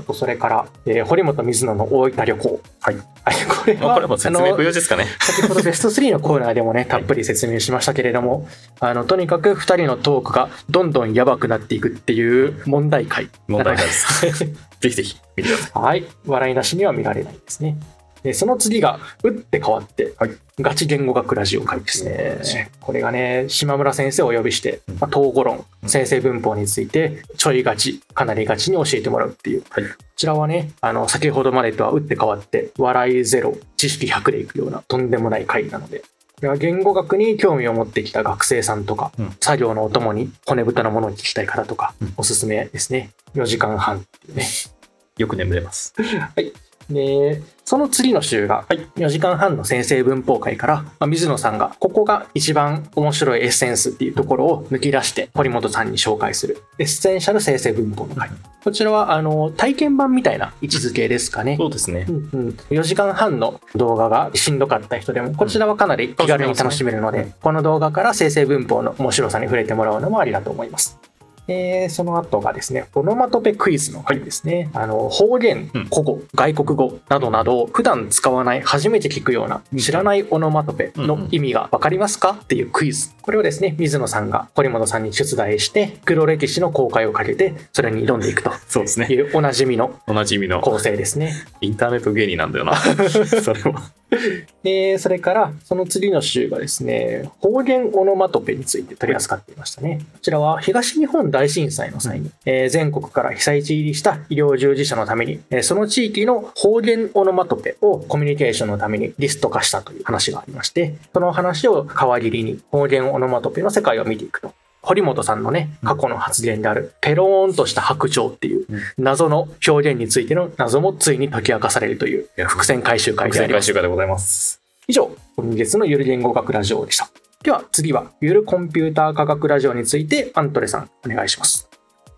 あとそれから、えー堀本水野の大分旅行。はいはい、これはまあこれも説明不要ですかね先ほどベスト3のコーナーでもね、たっぷり説明しましたけれども、あの、とにかく2人のトークがどんどんやばくなっていくっていう問題回。問題回です ぜひぜひ見てくださいはい。笑いなしには見られないですね。で、その次が、打って変わって、はい。ガチ言語学ラジオ会ですね。これがね、島村先生をお呼びして、まあ、統合論、先生文法について、ちょいガチ、かなりガチに教えてもらうっていう。はい。こちらはね、あの、先ほどまでとは打って変わって、笑いゼロ、知識100でいくような、とんでもない回なので、言語学に興味を持ってきた学生さんとか、うん。作業のお供に骨太なものを聞きたい方とか、うん。おすすめですね。4時間半っていうね。よく眠れます で、その次の週が4時間半の生成文法回から、まあ水野さんがここが一番面白いエッセンスっていうところを抜き出して堀本さんに紹介するエッセンシャル生成文法の回。こちらはあの体験版みたいな位置づけですかね。そうですねうんうん、4時間半の動画がしんどかった人でもこちらはかなり気軽に楽しめるので、この動画から生成文法の面白さに触れてもらうのもありだと思います。えーその後がですね、オノマトペクイズの回ですね。あの、方言うん、古語、外国語などなど、普段使わない、初めて聞くような、知らないオノマトペの意味がわかりますか？っていうクイズ。これをですね、水野さんが堀本さんに出題して、黒歴史の公開をかけて、それに挑んでいくとそうですねいうおなじみのおなじみの構成ですね。インターネット芸人なんだよな それはで、それから、その次の週がですね、方言オノマトペについて取り扱っていましたね。こちらは東日本大震災の際に、えー全国から被災地入りした医療従事者のために、えーその地域の方言オノマトペをコミュニケーションのためにリスト化したという話がありまして、その話を皮切りに方言オノマトペの世界を見ていくと。堀本さんのね、過去の発言である、ペローンとした白鳥っていう謎の表現についての謎もついに解き明かされるという伏線回収会伏線であります回。収会でございます以上、本日のゆる言語学ラジオでした。では次は、ゆるコンピューター科学ラジオについて、アントレさん、お願いします。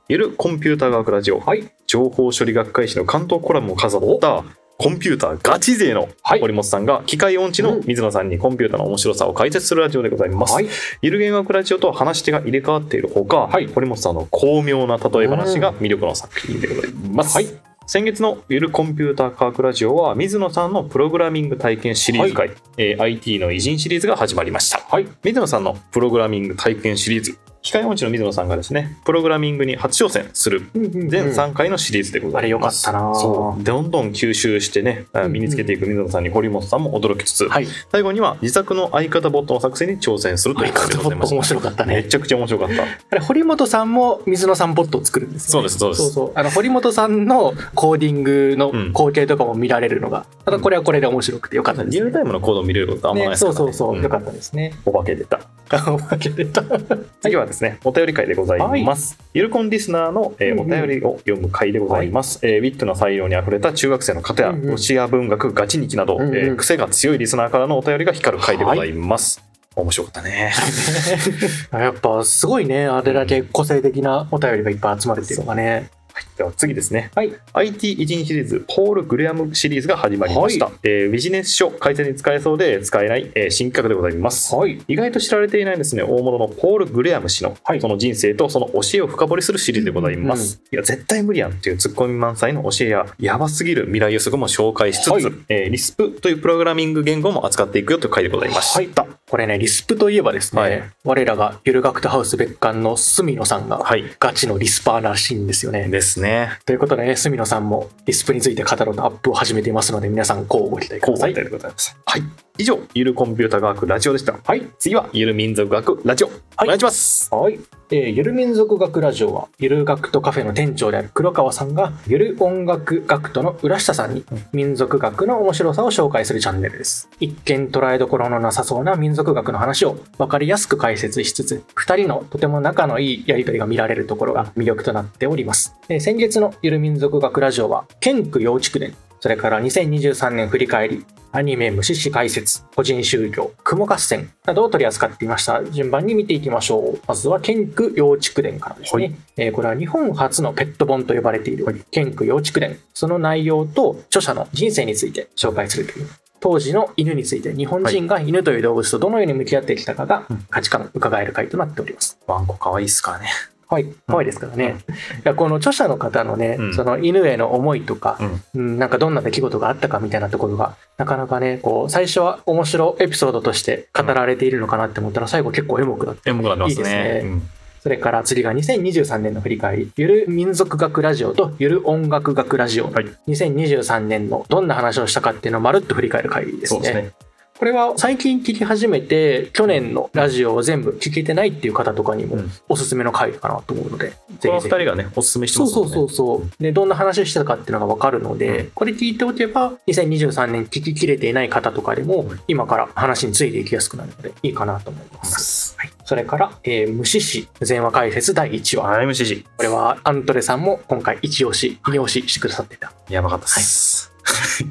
ゆるコンピューター学ラジオはい。情報処理学会誌の関東コラムを飾ったコンピューターガチ勢のはい堀本さんが機械音痴の水野さんにコンピューターの面白さを解説するラジオでございます。はい。ゆる言語学ラジオと話し手が入れ替わっているほか、はい堀本さんの巧妙な例え話が魅力の作品でございます。はい先月のゆるコンピューター科学ラジオは水野さんのプログラミング体験シリーズ会、えー IT の偉人シリーズが始まりました。はい。水野さんのプログラミング体験シリーズ機械音痴の水野さんがですねプログラミングに初挑戦する全3回のシリーズでございます、あれよかったなそうどんどん吸収してねんうん身につけていく水野さんに堀本さんも驚きつつ、はい。最後には自作の相方ボットの作戦に挑戦するという相回でございます面白かったね。めちゃくちゃ面白かったあれ、堀本さんも水野さんボットを作るんですよ、ね。そうですそうですそうそう。あの、堀本さんのコーディングのうん光景とかも見られるのが、またこれはこれで面白くてよかったです、ね。リアルタイムのコードを見れることあんまないねですから、ねそうそうそう。んよかったですね。お化け出た おまけ出た。次はですね、お便り会でございます。ゆるコンリスナーの、えーお便りを読む会でございます。えーウィットな採用にあふれた中学生の方や、ロシア文学、ガチ日記など、うんうんえー癖が強いリスナーからのお便りが光る会でございます。面白かったね。やっぱすごいね。あれだけ個性的なお便りがいっぱい集まるっていうのがね。では次ですね。はい。IT 偉人シリーズ、ポール・グレアムシリーズが始まりました。えービジネス書、改善に使えそうで使えない、えー新企画でございます。はい。意外と知られていないですね、大物のポール・グレアム氏の、はいその人生とその教えを深掘りするシリーズでございます。いや、絶対無理やんっていうツッコミ満載の教えや、やばすぎる未来予測も紹介しつつ、はいえーリスプというプログラミング言語も扱っていくよという回でございました。はいこれね、リスプといえばですね、はい我らがゆる学徒ハウス別館の住野さんがはい。ガチのリスパーらしいんですよね。ですね。ということでね、住野さんもリスプについて語るとアップを始めていますので、皆さん、こうご期待ください。交互でございます。はい。以上、ゆるコンピュータ学ラジオでした。はい。次は、ゆる民族学ラジオ。お願いします。はい。えーゆる民族学ラジオは、ゆる学徒カフェの店長である黒川さんが、ゆる音楽学徒の浦下さんに、民族学の面白さを紹介するチャンネルです。一見捉えどころのなさそうな民族学の話を分かりやすく解説しつつ、二人のとても仲のいいやりとりが見られるところが魅力となっております。えー先月のゆる民族学ラジオは、県区幼稚園、それから2023年振り返り、アニメ無視し解説、個人宗教、雲合戦などを取り扱っていました。順番に見ていきましょう。まずは、ケンク幼畜伝からですね。はいえーこれは日本初のペット本と呼ばれている、ケンク幼畜伝。その内容と著者の人生について紹介するという。当時の犬について日本人が犬という動物とどのように向き合ってきたかが価値観を伺える回となっております。ワンコ可愛いっすからね。はい、可愛いですからね。いやこの著者の方のね、うんその犬への思いとか、うん。うん、なんかどんな出来事があったかみたいなところが、なかなかね、こう、最初は面白エピソードとして語られているのかなって思ったら、最後結構エモくなって。エモくなってますいいですねね。うんそれから次が2023年の振り返り、ゆる民族学ラジオとゆる音楽学ラジオ。はい2023年のどんな話をしたかっていうのをまるっと振り返る回ですね。そうですね。これは最近聞き始めて、去年のラジオを全部聞けてないっていう方とかにもうんおすすめの回かなと思うので、この二ぜひぜひ人がね、おすすめしてそうますね。そうそうそう。で、どんな話してたかっていうのがわかるので、うんこれ聞いておけば、2023年聞ききれていない方とかでも、今から話についていきやすくなるので、いいかなと思います。はい。それから、えー、虫師全話解説第1話。はい MCG。これは、アントレさんも今回一押し、二押ししてくださってた。やばかったっす。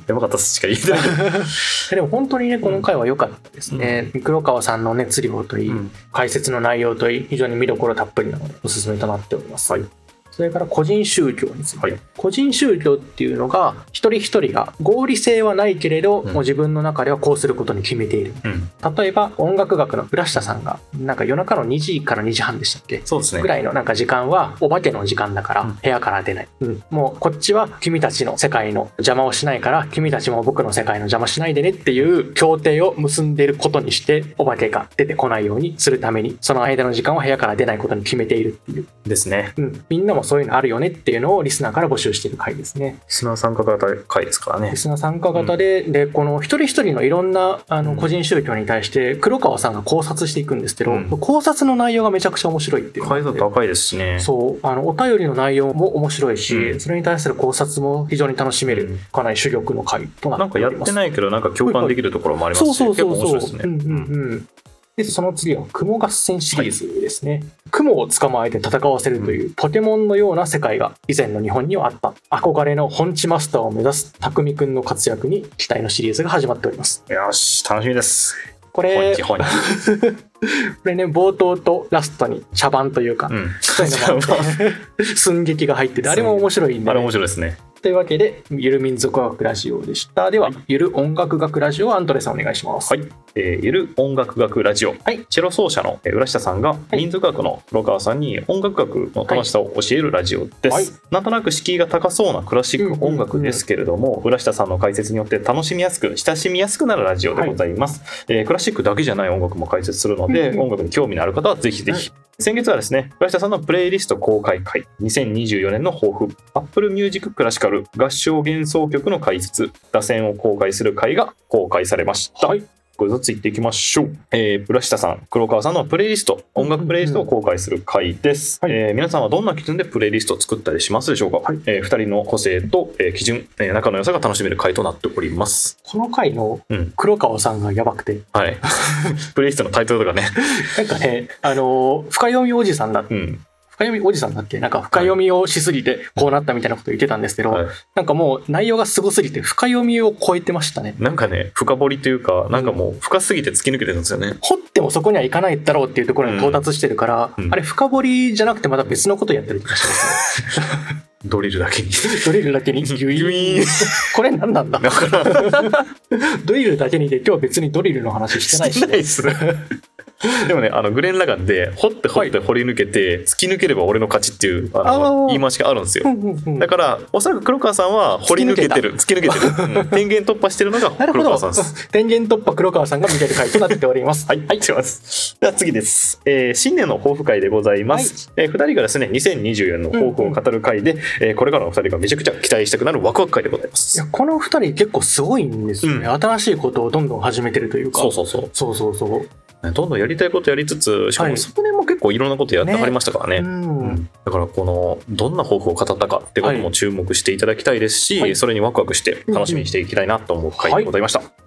やばかったっすしか言えてない。でも本当にね、この回は良かったですね。黒川さんの熱量といい、うん解説の内容といい、非常に見どころたっぷりなので、おすすめとなっております。はいそれから個人宗教について。はい個人宗教っていうのが、一人一人が合理性はないけれど、うんもう自分の中ではこうすることに決めている。うん。例えば、音楽学の浦下さんが、なんか夜中の2時から2時半でしたっけ？そうですねぐ。らいのなんか時間はお化けの時間だからうん部屋から出ない、うんもうこっちは君たちの世界の邪魔をしないから君たちも僕の世界の邪魔しないでねっていう協定を結んでいることにしてお化けが出てこないようにするためにその間の時間は部屋から出ないことに決めているっていう、ですね。うん、みんなもそういうのあるよねっていうのをリスナーから募集している回ですね砂参加型回ですからねリ。スナー参加型で、でこの一人一人のいろんなあうんの個人宗教に対して黒川さんが考察していくんですけど、うん考察の内容がめちゃくちゃ面白いっていう解像度高いですしね。そう、あの、お便りの内容も面白いし、うんそれに対する考察も非常に楽しめる、うんかなり珠玉の回とななんかやっっております。てないけど、なんか共感できるところもありますし、そうそう結そうそう。構面白いですね。うんうんうん。で、その次は、雲合戦シリーズですね。雲を捕まえて戦わせるというポケモンのような世界が以前の日本にはあった。憧れの本地マスターを目指す匠くんの活躍に期待のシリーズが始まっております。よし、楽しみです。これ本日、、本日。これね、冒頭とラストに茶番というか、うん。そういうのがあって寸劇が入ってて、あれも面白いんで、あれね面白いですね。というわけで、ゆる民族学ラジオでした。では、ゆる音楽学ラジオ、アントレさんお願いします。はい。えーゆる音楽学ラジオ。はいチェロ奏者のえー浦下さんがい民族学の黒川さんに音楽学の楽しさを教えるラジオです。はいなんとなく敷居が高そうなクラシック音楽ですけれども、浦下さんの解説によって楽しみやすく、親しみやすくなるラジオでございます。えークラシックだけじゃない音楽も解説するので、音楽に興味のある方はぜひぜひ。先月はですね、浦下さんのプレイリスト公開会、2024年の抱負、Apple Music クラシカル合唱幻想曲の解説、打線を公開する会が公開されました。はいこれずついっていきましょう。えー、浦下さん、黒川さんのプレイリスト、音楽プレイリストを公開する回です。はいえー皆さんはどんな基準でプレイリストを作ったりしますでしょうか、はいえー二人の個性と、えー基準、えー仲の良さが楽しめる回となっております。この回のうん黒川さんがやばくて、はい。プレイリストのタイトルとかね。なんかね、あのー深読みおじさんだ、うん。深読みおじさんだっけ？なんか深読みをしすぎてこうなったみたいなこと言ってたんですけど、はい。なんかもう内容がすごすぎて深読みを超えてましたね。なんかね、深掘りというか、なんかもう深すぎて突き抜けてるんですよね。掘ってもそこにはいかないだろうっていうところに到達してるから、うん。うんあれ深掘りじゃなくてまた別のことやってる気がします。ね。ドリルだけに。ドリルだけに？ギュイギュイーン。これ何なんだ？ドリルだけにで今日は別にドリルの話してないし、してないっす。でもね、あのグレン・ラガンで、掘って掘って掘り抜けて、突き抜ければ俺の勝ちっていうあの言い回しがあるんですよだから、おそらく黒川さんは掘り抜けてる、突き抜けてる、うん 天元突破してるのがなるほど黒川さんです。。電源突破黒川さんが見てる回となっております。はい、はい、します。では次です。えー新年の抱負会でございます。えー二人がですね、2024年の抱負を語る会で、えーこれからの二人がめちゃくちゃ期待したくなるワクワク会でございます。いや、この二人結構すごいんですよね。う新しいことをどんどん始めてるというか。そうそうそう。そうそうそう。ねどんどんやりたいことやりつつ、しかはいも昨年も結構いろんなことやってはりましたからね。うん。だからこのどんな抱負を語ったかってことも注目していただきたいですし、はいそれにワクワクして楽しみにしていきたいなと思う回でございました。はい。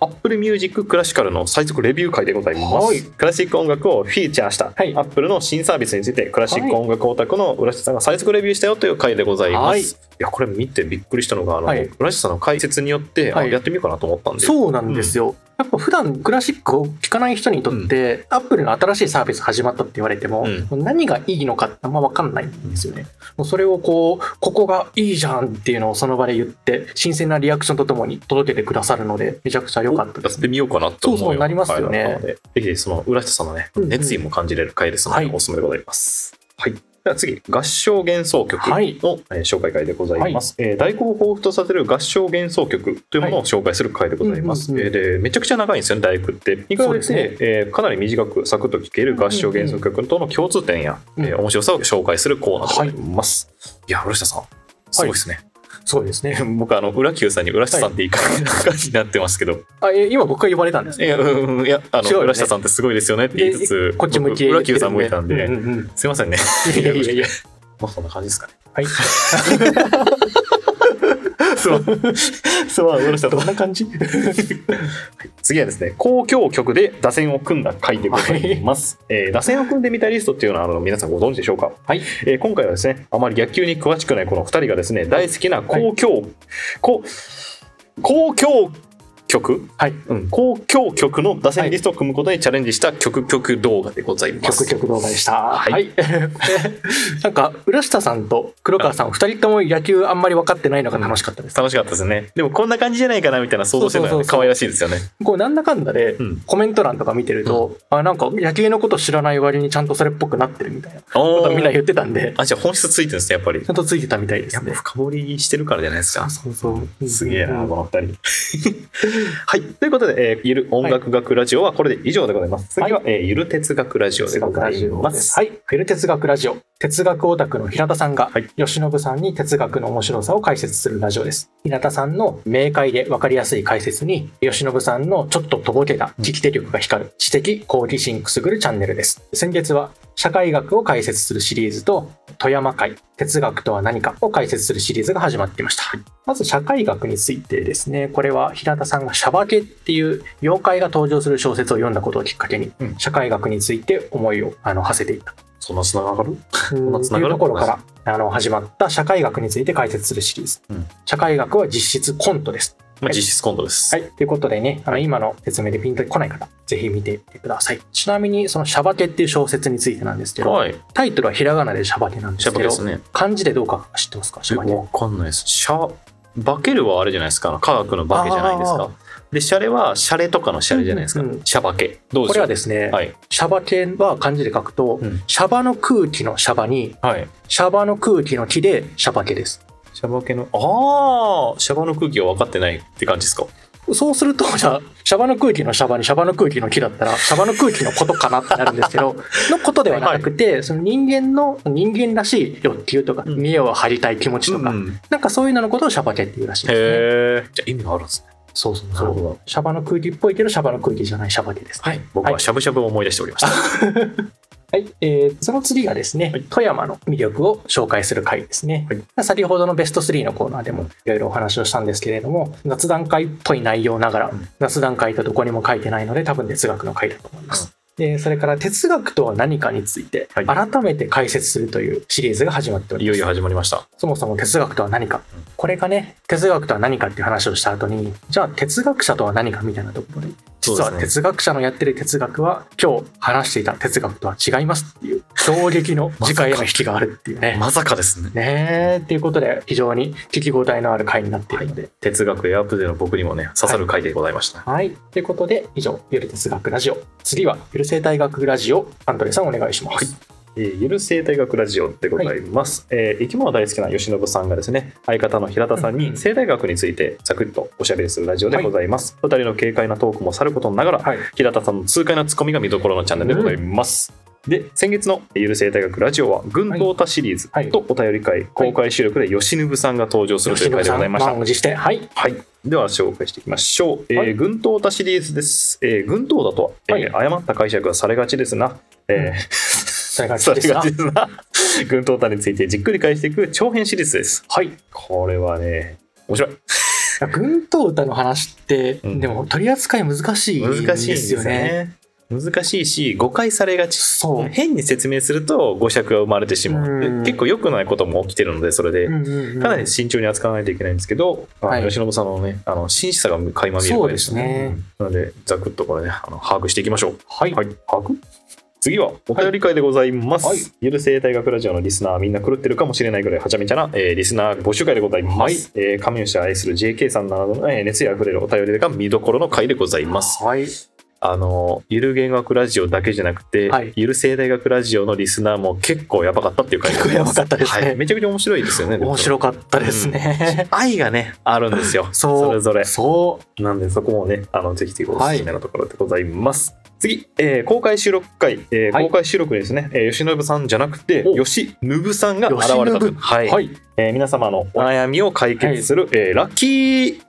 Apple Music クラシカルの最速レビュー会でございます。はいクラシック音楽をフィーチャーした、はい Apple の新サービスについてクラシック音楽オタクの浦下さんが最速レビューしたよという回でございます。はいい、や、これ見てびっくりしたのが、あの、はい浦下さんの解説によって、あはいやってみようかなと思ったんで。そうなんですよ。やっぱ普段クラシックを聴かない人にとって、アップルの新しいサービス始まったって言われても、何がいいのかってあんま分かんないんですよね。もうそれをこう、ここがいいじゃんっていうのをその場で言って、新鮮なリアクションとともに届けてくださるので、めちゃくちゃ良かったですやって。みようかなと思うよそうそうなりますよねはいぜひその浦下さんのねうんうん熱意も感じれる回ですので、はいおすすめでございます。はい。では次、合唱幻想曲の、はいえー紹介会でございます。えー大根を彷彿とさせる合唱幻想曲というものを紹介する回でございます。うんうんうんえーでめちゃくちゃ長いんですよね、大工って。に比べて、そうですねえーかなり短くサクッと聴ける合唱幻想曲との共通点や、うんえー面白さを紹介するコーナーでございます。い、や、浦下さん、すごいですね。そうですね。僕、あの、浦久さんに浦下さんっていい感じになってますけど、あ、え今僕が呼ばれたんですね。いや、うん、いや、あの、浦下さんってすごいですよねって言いつつ、こっち向き僕浦久さん向いたんで、すいませんね。いやいやいや。まあ、そんな感じですかね。はい。そう。そう、浦下さんどんな感じ？次はですね、交響曲で打線を組んだ回でございます。えー打線を組んでみたリストっていうのはあの皆さんご存知でしょうか？はい。えー今回はですね、あまり野球に詳しくないこの2人がですね、大好きな交響、こ交響曲、はい。うん、交響曲の打線リストを組むことにチャレンジした曲曲動画でございます。曲曲動画でした。はいはい。なんか、浦下さんと黒川さん、二人とも野球あんまり分かってないのが楽しかったです。楽しかったですね。でもこんな感じじゃないかなみたいな想像してるのがそうそうそうそう可愛らしいですよね。こう、なんだかんだでうん、コメント欄とか見てると、あ、なんか野球のこと知らない割にちゃんとそれっぽくなってるみたいなこおとみんな言ってたんで、あ、じゃあ本質ついてるんですね、やっぱりち。ゃんとついてたみたいですね。深掘りしてるからじゃないですか。そうそう。すげえな、うんこの二人。はい。ということで、えーゆる音楽学ラジオはこれで以上でございます。次は、えーゆる哲学ラジオで哲ございま。ですす。はい。フェル哲学ラジオ。哲学オタクの平田さんがはい、吉信さんに哲学の面白さを解説するラジオです。平田さんの明快で分かりやすい解説に、吉信さんのちょっととぼけた聞き手力が光る知的好奇心くすぐるチャンネルです。先月は、社会学を解説するシリーズと、富山会、哲学とは何かを解説するシリーズが始まっていました。まず社会学についてですね、これは平田さんがシャバケっていう妖怪が登場する小説を読んだことをきっかけに、うん。社会学について思いをあの馳せていった。そんな繋がる？といんな繋がる？うところからあの始まった社会学について解説するシリーズ。うん。社会学は実質コントです。まあ、はい実質コントです。はい。ということでね、あの今の説明でピンとこない方、ぜひ見てみてください。ちなみに、そのシャバケっていう小説についてなんですけど、はい。タイトルはひらがなでシャバケなんですけど、ね。漢字でどうか知ってますか？シャバケ。わかんないです。シャ、バケルはあれじゃないですか？科学のバケじゃないですあか。で、シャレはシャレとかのシャレじゃないですか？うんうんシャバケ。どうこれはですね、はい。シャバケは漢字で書くと、うんシャバの空気のシャバに、はい。シャバの空気の木でシャバケです。シャバケの、ああ、シャバの空気が分かってないって感じですか？そうすると、じゃあ、シャバの空気のシャバにシャバの空気の木だったら、シャバの空気のことかなってなるんですけど、のことではなくて、その人間の、人間らしい欲求とか、うん見栄を張りたい気持ちとか、うんなんかそういうののことをシャバケっていうらしいですね。じゃあ意味があるんですね。そうそうそう。シャバの空気っぽいけど、シャバの空気じゃないシャバケです。はい。僕はしゃぶしゃぶを思い出しておりました。はい、えーその次がですね、はい富山の魅力を紹介する回ですね。先ほどのベスト3のコーナーでもいろいろお話をしたんですけれども、雑談会っぽい内容ながら、うん雑談会とどこにも書いてないので、多分哲学の回だと思います。でそれから哲学とは何かについてはい改めて解説するというシリーズが始まっております。いよいよ始まりました。そもそも哲学とは何かうん。これがね、哲学とは何かっていう話をした後に、じゃあ哲学者とは何かみたいなところで、実は哲学者のやってる哲学は、今日話していた哲学とは違いますっていう、衝撃の 次回への引きがあるっていうね。まさかですね。ねえ、っていうことで、非常に聞き応えのある回になっているので。哲学エアプでの僕にもね、刺さる回でございました。はい。ということで、以上、ゆる哲学ラジオ。次は、ゆる生態学ラジオ、アンドレさんお願いします。えーゆる生態学ラジオでございます、えー生き物大好きな吉信さんがですね相方の平田さんうんうん。に生態学についてサクッとおしゃべりするラジオでございます、二人の軽快なトークもさることながら、はい。平田さんの痛快なツッコミが見どころのチャンネルでございます、で先月のゆる生態学ラジオは軍闘太シリーズはい。とお便り会公開収録で吉信さんが登場するという回でございました、して、はい。はい。では紹介していきましょう。えーはい軍シリーズです。えー軍闘だとは、えーはい。誤った解釈がされがちですな。えーそれがされですながちですな。軍闘太についてじっくり返していく長編シリーズです。はい。これはね、面白い。や軍刀歌の話って、うんでも取り扱い難しいん難しいんですよね。ね。難しいし誤解されがちそう。変に説明すると誤釈が生まれてしまう、うん結構良くないことも起きてるのでそれで、うんうんうんかなり慎重に扱わないといけないんですけど、あはい吉信さんのねあの真摯さが垣間見える回ですねうんなのでざくっとこれねあの把握していきましょうはい。はい把握？次はお便り会でございます、はい。ゆる生大学ラジオのリスナーみんな狂ってるかもしれないぐらいはちゃめちゃな、えーリスナー募集会でございます、はい。えー神吉を愛する JK さんなどの、えー熱意あふれるお便りが見どころの回でございます。はい。あのゆる言学ラジオだけじゃなくて、はい。ゆる生大学ラジオのリスナーも結構やばかったっていう回。でございます結構やばかったですね。はい、めちゃくちゃ面白いですよね面白かったですね。愛がねあるんですよ。そう。それぞれ。そなんでそこもねあのぜひぜひおすすめのところでございます、次、えー公開収録会、えーはい。公開収録にですね、えー吉信さんじゃなくてお。吉信さんが現れたと。はい、う。はい。えー皆様のお悩みを解決する、えーラッキー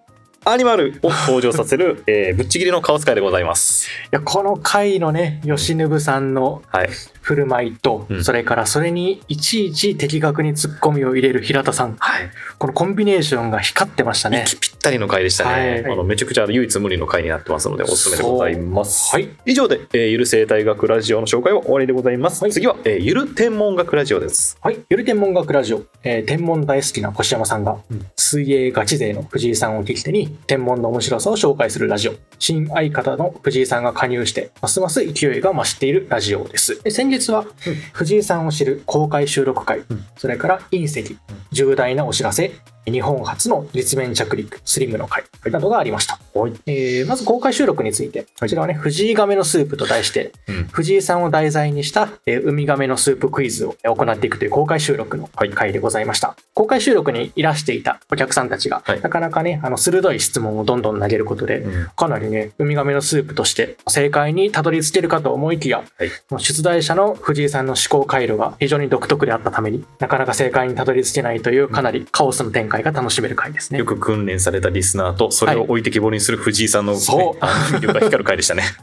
アニマルを登場させる、えーぶっちぎりのカオス会でございます。いや、この回のね、吉信さんのはい振る舞いと、うんそれからそれにいちいち的確にツッコミを入れる平田さん。はいこのコンビネーションが光ってましたね。息ぴったりの回でしたね、はいあのめちゃくちゃ唯一無二の回になってますのでおすすめでございますはい。以上で、えーゆる生態学ラジオの紹介は終わりでございます、はい次は、えーゆる天文学ラジオですはい。ゆる天文学ラジオ、えー天文大好きな越山さんが、うん水泳ガチ勢の藤井さんを聞き手に、天文の面白さを紹介するラジオ。新相方の藤井さんが加入して、ますます勢いが増しているラジオです。で先日は、藤井さんを知る公開収録会、うん。それから隕石、重大なお知らせ、日本初の立面着陸、スリムの会などがありました。はい。えーまず公開収録について、こちらはね、藤井亀のスープと題して、うん。藤井さんを題材にした、えーウミガメのスープクイズを行っていくという公開収録の回でございました。公開収録にいらしていたお客さんたちが、はい。なかなかね、あの鋭い質問をどんどん投げることで、うん。かなりね、ウミガメのスープとして正解にたどり着けるかと思いきや、はい。出題者の藤井さんの思考回路が非常に独特であったためになかなか正解にたどり着けないというかなりカオスの展開が楽しめる回ですねよ。く訓練されたリスナーとそれを置いてきぼりにする藤井さんの、ねそ魅力が光る回でしたね。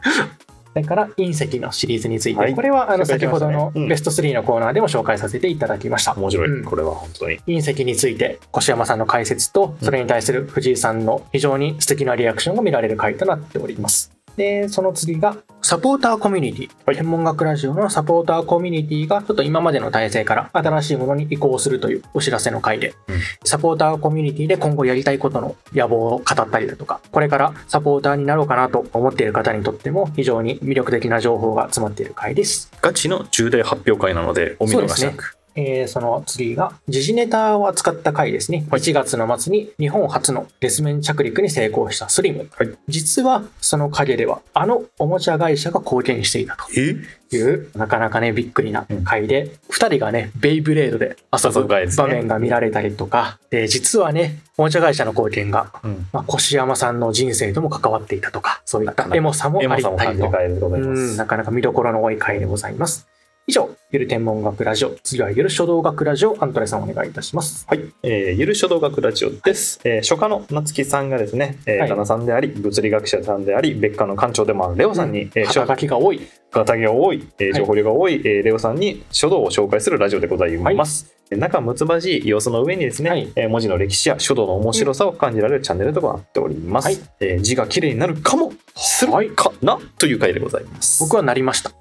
それから隕石のシリーズについて、はいこれはあの先ほどのベスト3のコーナーでも紹介させていただきました。面白い、うんこれは本当に。隕石について越山さんの解説とそれに対する藤井さんの非常に素敵なリアクションが見られる回となっております。で、その次がサポーターコミュニティ。はい天文学ラジオのサポーターコミュニティがちょっと今までの体制から新しいものに移行するというお知らせの回で、うんサポーターコミュニティで今後やりたいことの野望を語ったりだとか、これからサポーターになろうかなと思っている方にとっても非常に魅力的な情報が詰まっている回です。ガチの重大発表会なのでお見逃しなく。えーその次が時事ネタを扱った回ですね。1月の末に日本初の月面着陸に成功したスリム。はい実はその陰ではあのおもちゃ会社が貢献していたえ？というなかなかねびっくりな回で、2人がねベイブレードで遊ぶ場面が見られたりとか、で実はねおもちゃ会社の貢献が、うんまあ、越山さんの人生とも関わっていたとかそういったエモさもありさも感じるたりと。ん、す。なかなか見どころの多い回でございます。以上、ゆる天文学ラジオ、次はゆる書道学ラジオ、アントレさんお願いいたします。はい、えーゆる書道学ラジオです。えー初夏の夏木さんがですね、えーはい旦那さんであり、物理学者さんであり、別科の館長でもあるレオさんに、えー肩書きが多い。肩書きが多い、えー情報量が多い、えーレオさんに書道を紹介するラジオでございます。えー仲睦まじい様子の上にですね、はいえー文字の歴史や書道の面白さを感じられるチャンネルとなっております。はいえー字が綺麗になるかもするはいかな、という回でございます。僕はなりました。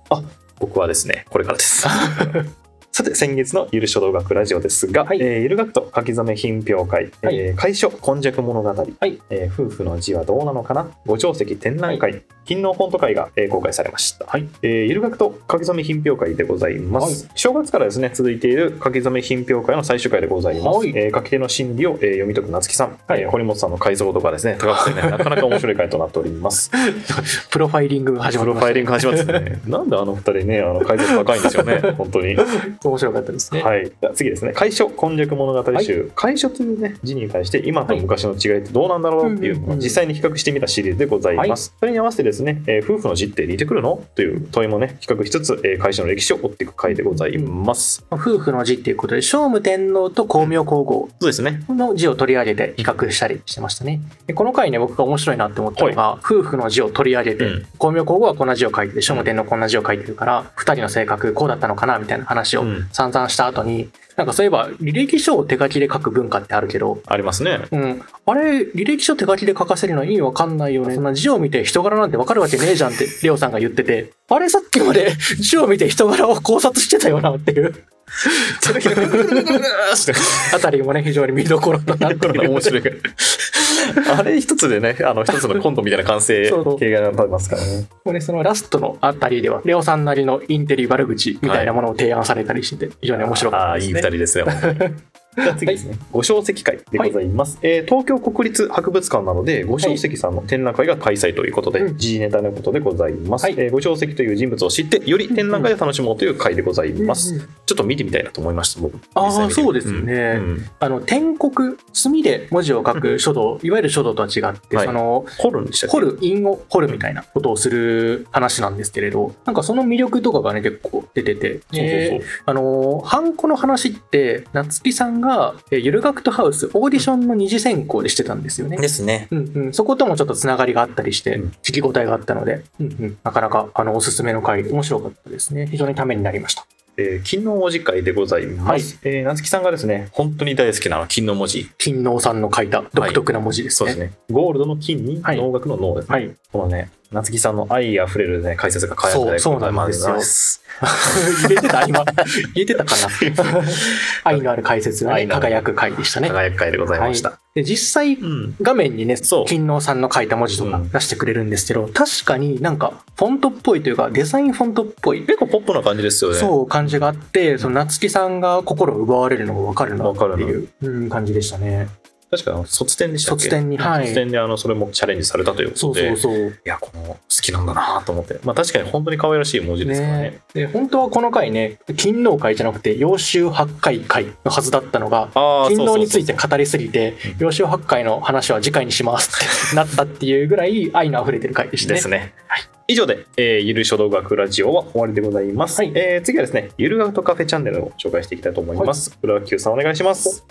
僕はですね、これからです。さて、先月のゆる書道学ラジオですが、はいえーゆる学と書き初め品評会、はいえー楷書今昔物語、はいえー夫婦の字はどうなのかな？ご定石展覧会、勤労フォント会が、えー公開されました。はいえーゆる学と書き初め品評会でございます。正月からですね、続いている書き初め品評会の最終回でございます。はいえー書き手の心理を、えー読み解く夏木さん、はいえー堀本さんの解像度がですね、高くてね、なかなか面白い回となっております。プロファイリングが始まりました、プロファイリング始まってね。なんであの二人ね、あの解像度高いんですよね、本当に。面白かったですね。はい、次ですね「楷書今昔物語集」楷書というね字に対して今と昔の違いってどうなんだろうっていうのを実際に比較してみたシリーズでございます、それに合わせてですね、えー夫婦の字って似てくるのという問いもね比較しつつ、えー、楷書の歴史を追っていく回でございます、夫婦の字っていうことで、聖武天皇と光明皇后そうですね。の字を取り上げて比較したりしてましたね。でこの回ね、僕が面白いなって思ったのが、夫婦の字を取り上げて、うん。光明皇后はこんな字を書いてて、聖武天皇こんな字を書いてるから、二人の性格こうだったのかなみたいな話をうんうん。散々した後に、なんかそういえば履歴書を手書きで書く文化ってあるけど、ありますね。うん、あれ、履歴書手書きで書かせるの意味わかんないよね。そんな字を見て人柄なんてわかるわけねえじゃんって、レオさんが言ってて、あれさっきまで 字を見て人柄を考察してたよなっていう あたりもね、非常に見どころとなっている。面白い。あれ一つでね、あの一つのコントみたいな完成 形が出ますからね。これそのラストのあたりでは、レオさんなりのインテリ悪口みたいなものを提案されたりしてて、非常に面白かああ、いいったですね。二人ですよ。じゃあ次ですね。ご小石会でございます、えー東京国立博物館なので、ご小石さんの展覧会が開催ということで、うん。時事ネタのことでございます。はい。えーご小石という人物を知って、より展覧会を楽しもうという会でございます。うんうんちょっと見てみたいなと思いました、僕。あー実際見てそうですね。うんうん。あの、篆刻、墨で文字を書く書道、いわゆる書道とは違って、はい。その、掘るんでした掘る、印を掘るみたいなことをする話なんですけれど、なんかその魅力とかがね、結構出てて、そうそうそう。えーあのー、ハンコの話って、夏木さんが、えーゆるがくとハウス、オーディションの二次選考でしてたんですよね。ですね。うんうん、そこともちょっとつながりがあったりして、うん聞き応えがあったので、うんうん、なかなかあのおすすめの回、面白かったですね。非常にためになりました。えー金の文字会でございます。えー夏木さんがですね、本当に大好きな金の文字。金能さんの書いた独特な文字ですね。そうですね。ゴールドの金にはい能楽の能ですね。はい。このね、夏木さんの愛あふれるね、解説が輝いてそうそうなんですよす。入れてた今。入れてたかな愛のある解説が、ね、輝く回でしたね。輝く会でございました。で実際うん。画面にね金能さんの書いた文字とかうん出してくれるんですけど、確かになんかフォントっぽいというかデザインフォントっぽい、結構ポップな感じですよね。そう感じがあってその夏木さんが心を奪われるのが分かるなってわかるいううん感じでしたね確か卒展でした卒展にはい卒展であのそれもチャレンジされたということそうで。そうそういや、この好きなんだなと思って。まあ確かに本当に可愛らしい文字ですからね。ねで本当はこの回ね勤王会じゃなくて揚州八海会のはずだったのがああ、勤王について語りすぎてうん揚州八海の話は次回にしますってなったっていうぐらい愛の溢れてる回でしたねですね。以上で、えーゆる書道学ラジオは終わりでございます。はいえー次はですね、ゆる学とカフェチャンネルを紹介していきたいと思います。浦和 Q さんお願いします。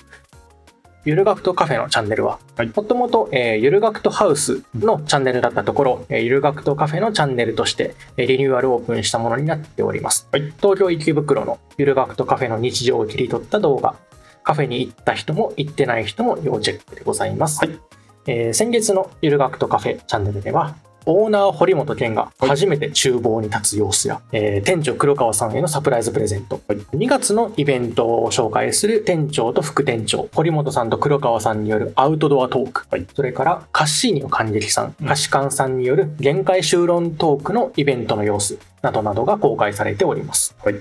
ゆるがくとカフェのチャンネルは、はいもともと、えーゆるがくとハウスのチャンネルだったところ、えーゆるがくとカフェのチャンネルとして、えーリニューアルオープンしたものになっております。はい東京池袋のゆるがくとカフェの日常を切り取った動画、カフェに行った人も行ってない人も要チェックでございます。はいえー先月のゆるがくとカフェチャンネルでは、オーナー堀本健が初めて厨房に立つ様子や、えー店長黒川さんへのサプライズプレゼント、2月のイベントを紹介する店長と副店長。堀本さんと黒川さんによるアウトドアトーク、はい。それからカッシーニの感激さん。うん。カシカンさんによる限界修論トークのイベントの様子。などなどが公開されております、はい。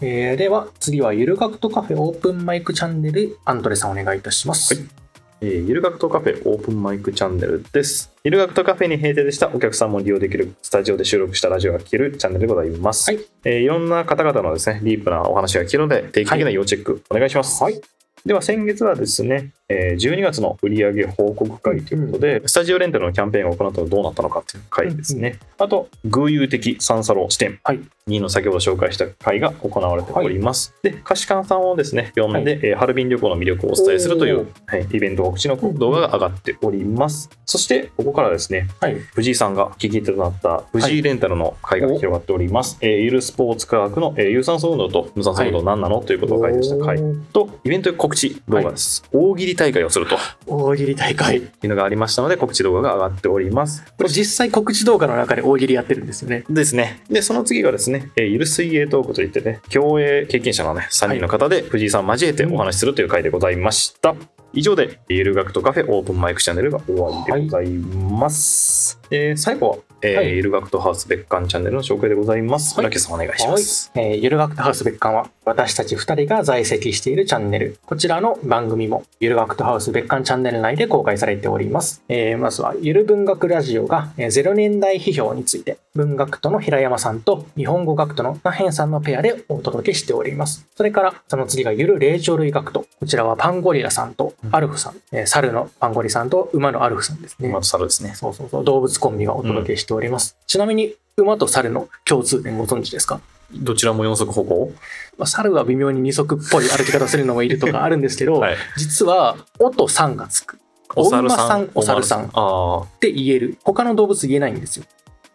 えーでは次はゆるがくとカフェオープンマイクチャンネルアントレさんお願いいたします、はいえーゆる学とカフェオープンマイクチャンネルです。ゆる学とカフェに閉店でしたお客さんも利用できるスタジオで収録したラジオが聞けるチャンネルでございます。はいえーいろんな方々のですね、ディープなお話が聞けるので、定期的な要チェックお願いします。はいでは先月はですね、えー12月の売上報告会ということで、スタジオレンタルのキャンペーンを行ったのどうなったのかっていう会ですね。あと、偶有的サンサロ視点。はい。にの先ほど紹介した会が行われております。で、カシカンさんをですね、呼んで、はい。えーハルビン旅行の魅力をお伝えするといおう、はい、イベント告知の動画が上がっております。そして、ここからですね、はい。藤井さんが聞き手となった藤井レンタルの会が広がっております。えーゆるスポーツ科学の、えー有酸素運動と無酸素運動何なの、ということを書いてした会。と、イベント告知動画です。大喜利大会をすると大喜利大会いうのがありましたので、告知動画が上がっております。これ実際告知動画の中で大喜利やってるんですよねですね。で、その次がですね、えーゆる水泳トークといってね、競泳経験者のね、3人の方で藤井さん交えてお話しするという回でございました。以上で、ゆる学とカフェオープンマイクチャンネルが終わりでございます。えー最後は、えーはい。ゆる学とハウス別館チャンネルの紹介でございます。はい。村木さんお願いします。えーゆるがくとハウス別館は私たち2人が在籍しているチャンネル。こちらの番組もゆるがくとハウス別館チャンネル内で公開されております、えーまずはゆる文学ラジオが、えー0年代批評について文学との平山さんと日本語学とのナヘンさんのペアでお届けしております。それからその次がゆる霊長類学とこちらはパンゴリラさんとアルフさん、えー猿のパンゴリさんと馬のアルフさんですね。まず猿ですね。そうそうそう。動物コンビがお届けしております、ちなみに馬と猿の共通点ご存知ですか？どちらも四足歩行？まあ、猿は微妙に二足っぽい歩き方するのもいるとか あるんですけど、はい。実は「お」と「さん」がつく。お馬さんお猿さんって言える。他の動物言えないんですよ。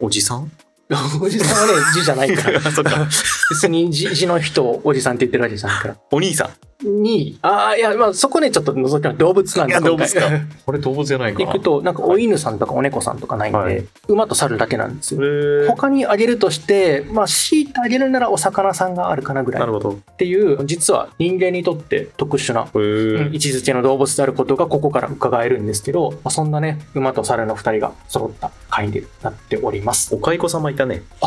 おじさん？おじさんはね、字じゃないから。そっか。別に字字の人をおじさんって言ってるわけじゃないから。お兄さん？に、ああ、いや、まあそこね、ちょっと覗いてない動物なんでいや動物か これ動物じゃないかな。行くと、なんかお犬さんとかお猫さんとかないんで、はい馬と猿だけなんですよ。他にあげるとして、まあ、強いてあげるならお魚さんがあるかなぐらいっなるほど。ていう、実は人間にとって特殊な、位置づけの動物であることがここから伺えるんですけど、まあ、そんなね、馬と猿の2人が揃った回になっております。お蚕様いたね。あ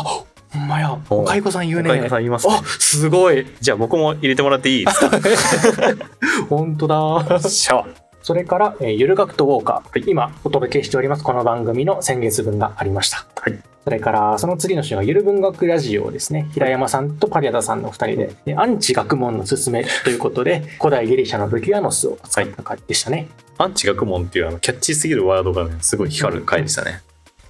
ほんまや、おお蚕さん言うね。お蚕さん言いますねあすごい。じゃあ僕も入れてもらっていいですか？本当だ。シャワー。それから、えーゆる学とウォーカー、今お届けしておりますこの番組の先月分がありました。はいそれから、その次の週はゆる文学ラジオをですね、平山さんとパリアダさんの2人で、でアンチ学問のすすめということで、古代ギリシャのルキアノスを扱った回でしたね。アンチ学問っていうあのキャッチーすぎるワードがね、すごい光る回でしたね。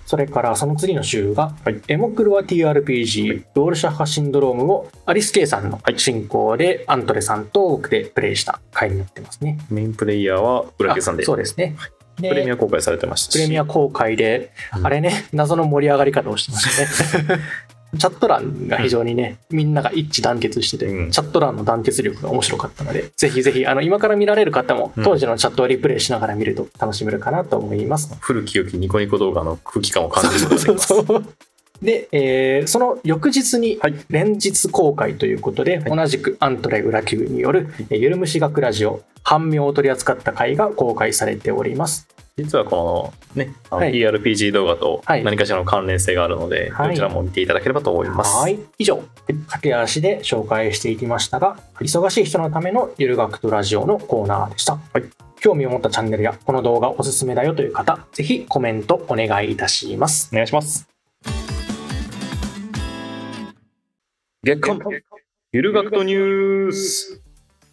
それから、その次の週が、はいエモクロア TRPG、ロールシャッハシンドロームをアリス・ケイさんの進行で、アントレさんと僕でプレイした回になってますね。メインプレイヤーは浦家さんで、あそうですね。でプレミア公開されてましたし。プレミア公開で、うんあれね、謎の盛り上がり方をしてましたね。チャット欄が非常にね、みんなが一致団結してて、うん。チャット欄の団結力が面白かったので、ぜひぜひ、あの、今から見られる方も、うん。当時のチャットをリプレイしながら見ると楽しめるかなと思います。古き良きニコニコ動画の空気感を感じることができます。そう。そうで、えーその翌日にはい。連日公開ということで、同じくアントレ裏級による、えーゆるむし学ラジオ、半妙を取り扱った回が公開されております。実はこのね、あのはい TRPG 動画とはい何かしらの関連性があるので、はいどちらも見ていただければと思います。はい。以上、駆け足で紹介していきましたが、忙しい人のためのゆる学とラジオのコーナーでした。はい興味を持ったチャンネルやこの動画おすすめだよという方、ぜひコメントお願いいたします。お願いします。月刊ゆる学とニュース。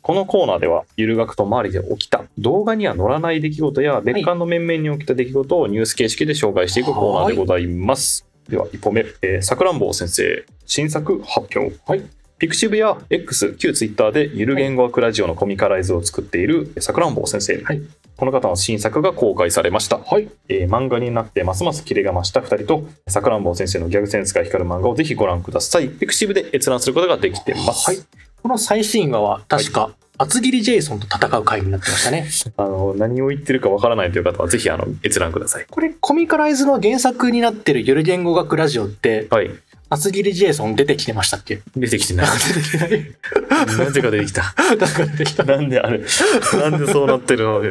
このコーナーでは、ゆる学徒周りで起きた動画には載らない出来事や別館の面々に起きた出来事をニュース形式で紹介していくコーナーでございます。では、一本目、えー、さくらんぼう先生、新作発表。はい。 pixiv や X、旧 Twitter でゆる言語学ラジオのコミカライズを作っているさくらんぼう先生。はいこの方の新作が公開されました。はい。えー漫画になってますますキレが増した2人とさくらんぼう先生のギャグセンスが光る漫画をぜひご覧ください。 pixiv で閲覧することができてます。はい。この最新話は確か、厚切りジェイソンと戦う回になってましたね。あの何を言ってるかわからないという方はぜひあの閲覧ください。これ、コミカライズの原作になってるゆる言語学ラジオって、はい。厚切りジェイソン出てきてましたっけ？出てきてない。出てきてない。なぜか出てきた？なんか出てきた。なんであれ？なんでそうなってるの？な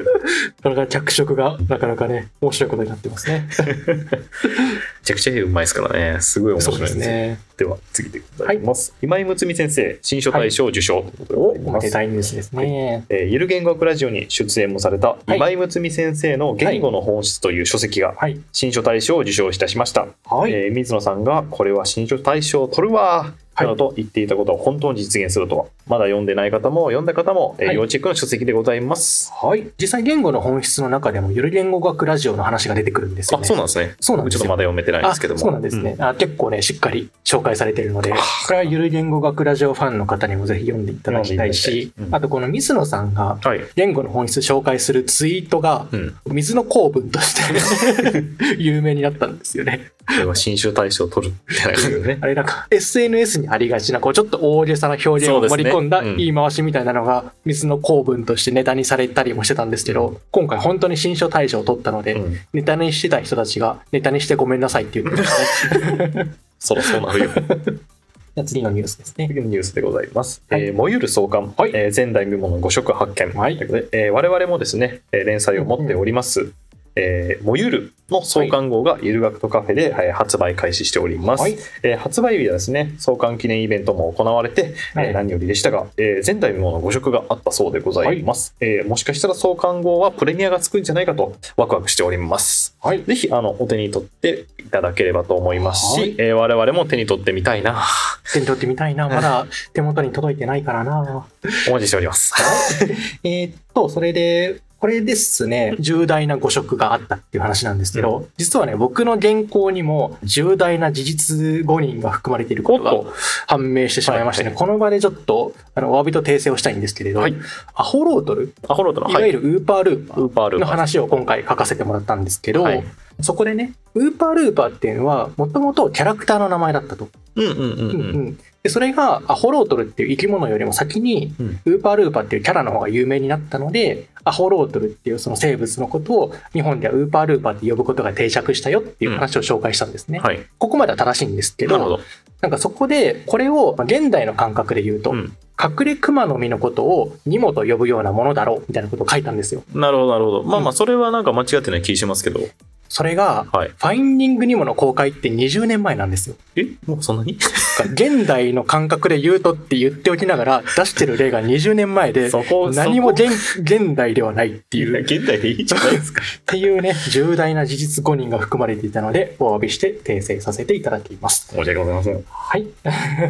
かなか脚色がなかなかね、面白いことになってますね。めちゃくちゃ絵うまいですからね。すごい面そうで白いですすよ。ね。では次でございます。今井睦美先生、新書大賞受賞ということでお、ございますおめでたいニュースですね。えーゆる言語学ラジオに出演もされたい今井睦美先生の「言語の本質」という書籍がはい。新書大賞を受賞いたしました、はい。えー水野さんがこれは新書大賞を取るわはい。などと言っていたことを本当に実現するとはまだ読んでない方も読んだ方も、えーはい。要チェックの書籍でございます、はい。実際言語の本質の中でもゆる言語学ラジオの話が出てくるんですよあね。そうなんですね。そうなんですよ。ちょっとまだ読めてないんですけども。あそうなんですね、あ。結構ね、しっかり紹介されているので、これはゆる言語学ラジオファンの方にもぜひ読んでいただきたいしうん。あとこの水野さんがはい、言語の本質紹介するツイートがうん、水の構文として 有名になったんですよね。これは新書大賞を取るみたいなね。あれなんか SNS にありがちなこうちょっと大げさな表現を盛り込んだうん言い回しみたいなのが水の構文としてネタにされたりもしてたんですけど今回本当に新書大賞を取ったので、うん。ネタにしてた人たちがネタにしてごめんなさいって言ってましたね。そろそろなるよ。次のニュースですね。次のニュースでございます。はい。えー燃ゆる創刊、はい。えー前代未聞の五色発見、はい。ということで、えー我々もですね、えー連載を持っております、えー、燃ゆるの創刊号がゆる学とカフェで、えー発売開始しております。はいえー発売日はですね、創刊記念イベントも行われて、はいえー何よりでしたが、えー前代未聞の5色があったそうでございます。えーもしかしたら創刊号はプレミアがつくんじゃないかとワクワクしております。はい。ぜひあのお手に取っていただければと思いますし、はいえー我々も手に取ってみたいな。手に取ってみたいな。まだ手元に届いてないからな。お待ちしております。えーっと、それで、これですね、重大な誤植があったっていう話なんですけど、実はね、僕の原稿にも重大な事実誤認が含まれていることが判明してしまいましてね、はいこの場でちょっと、あの、お詫びと訂正をしたいんですけれど、はい。アホロートル、アホロートの、いわゆるウーパールーパーウーパールーパー。の話を今回書かせてもらったんですけど、はいそこでね、ウーパールーパーっていうのは、もともとキャラクターの名前だったと。うんうんうんうんうん。うんでそれがアホロートルっていう生き物よりも先に、うんウーパールーパーっていうキャラの方が有名になったので、アホロートルっていうその生物のことを日本ではウーパールーパーって呼ぶことが定着したよっていう話を紹介したんですね。はい。ここまでは正しいんですけど、なるほど。なんかそこでこれをまあ現代の感覚で言うと、うん隠れ熊の実のことをニモと呼ぶようなものだろうみたいなことを書いたんですよ。なるほど、なるほど。まあうんまあ、それはなんか間違ってない気しますけど。それが、はい。ファインディングニモの公開って20年前なんですよ。え？もうそんなに？現代の感覚で言うとって言っておきながら出してる例が20年前でそこ、何も現現代ではないっていうっ現代でいいじゃないですか。ていうね重大な事実誤認が含まれていたのでお詫びして訂正させていただきます。申し訳ございません。はい。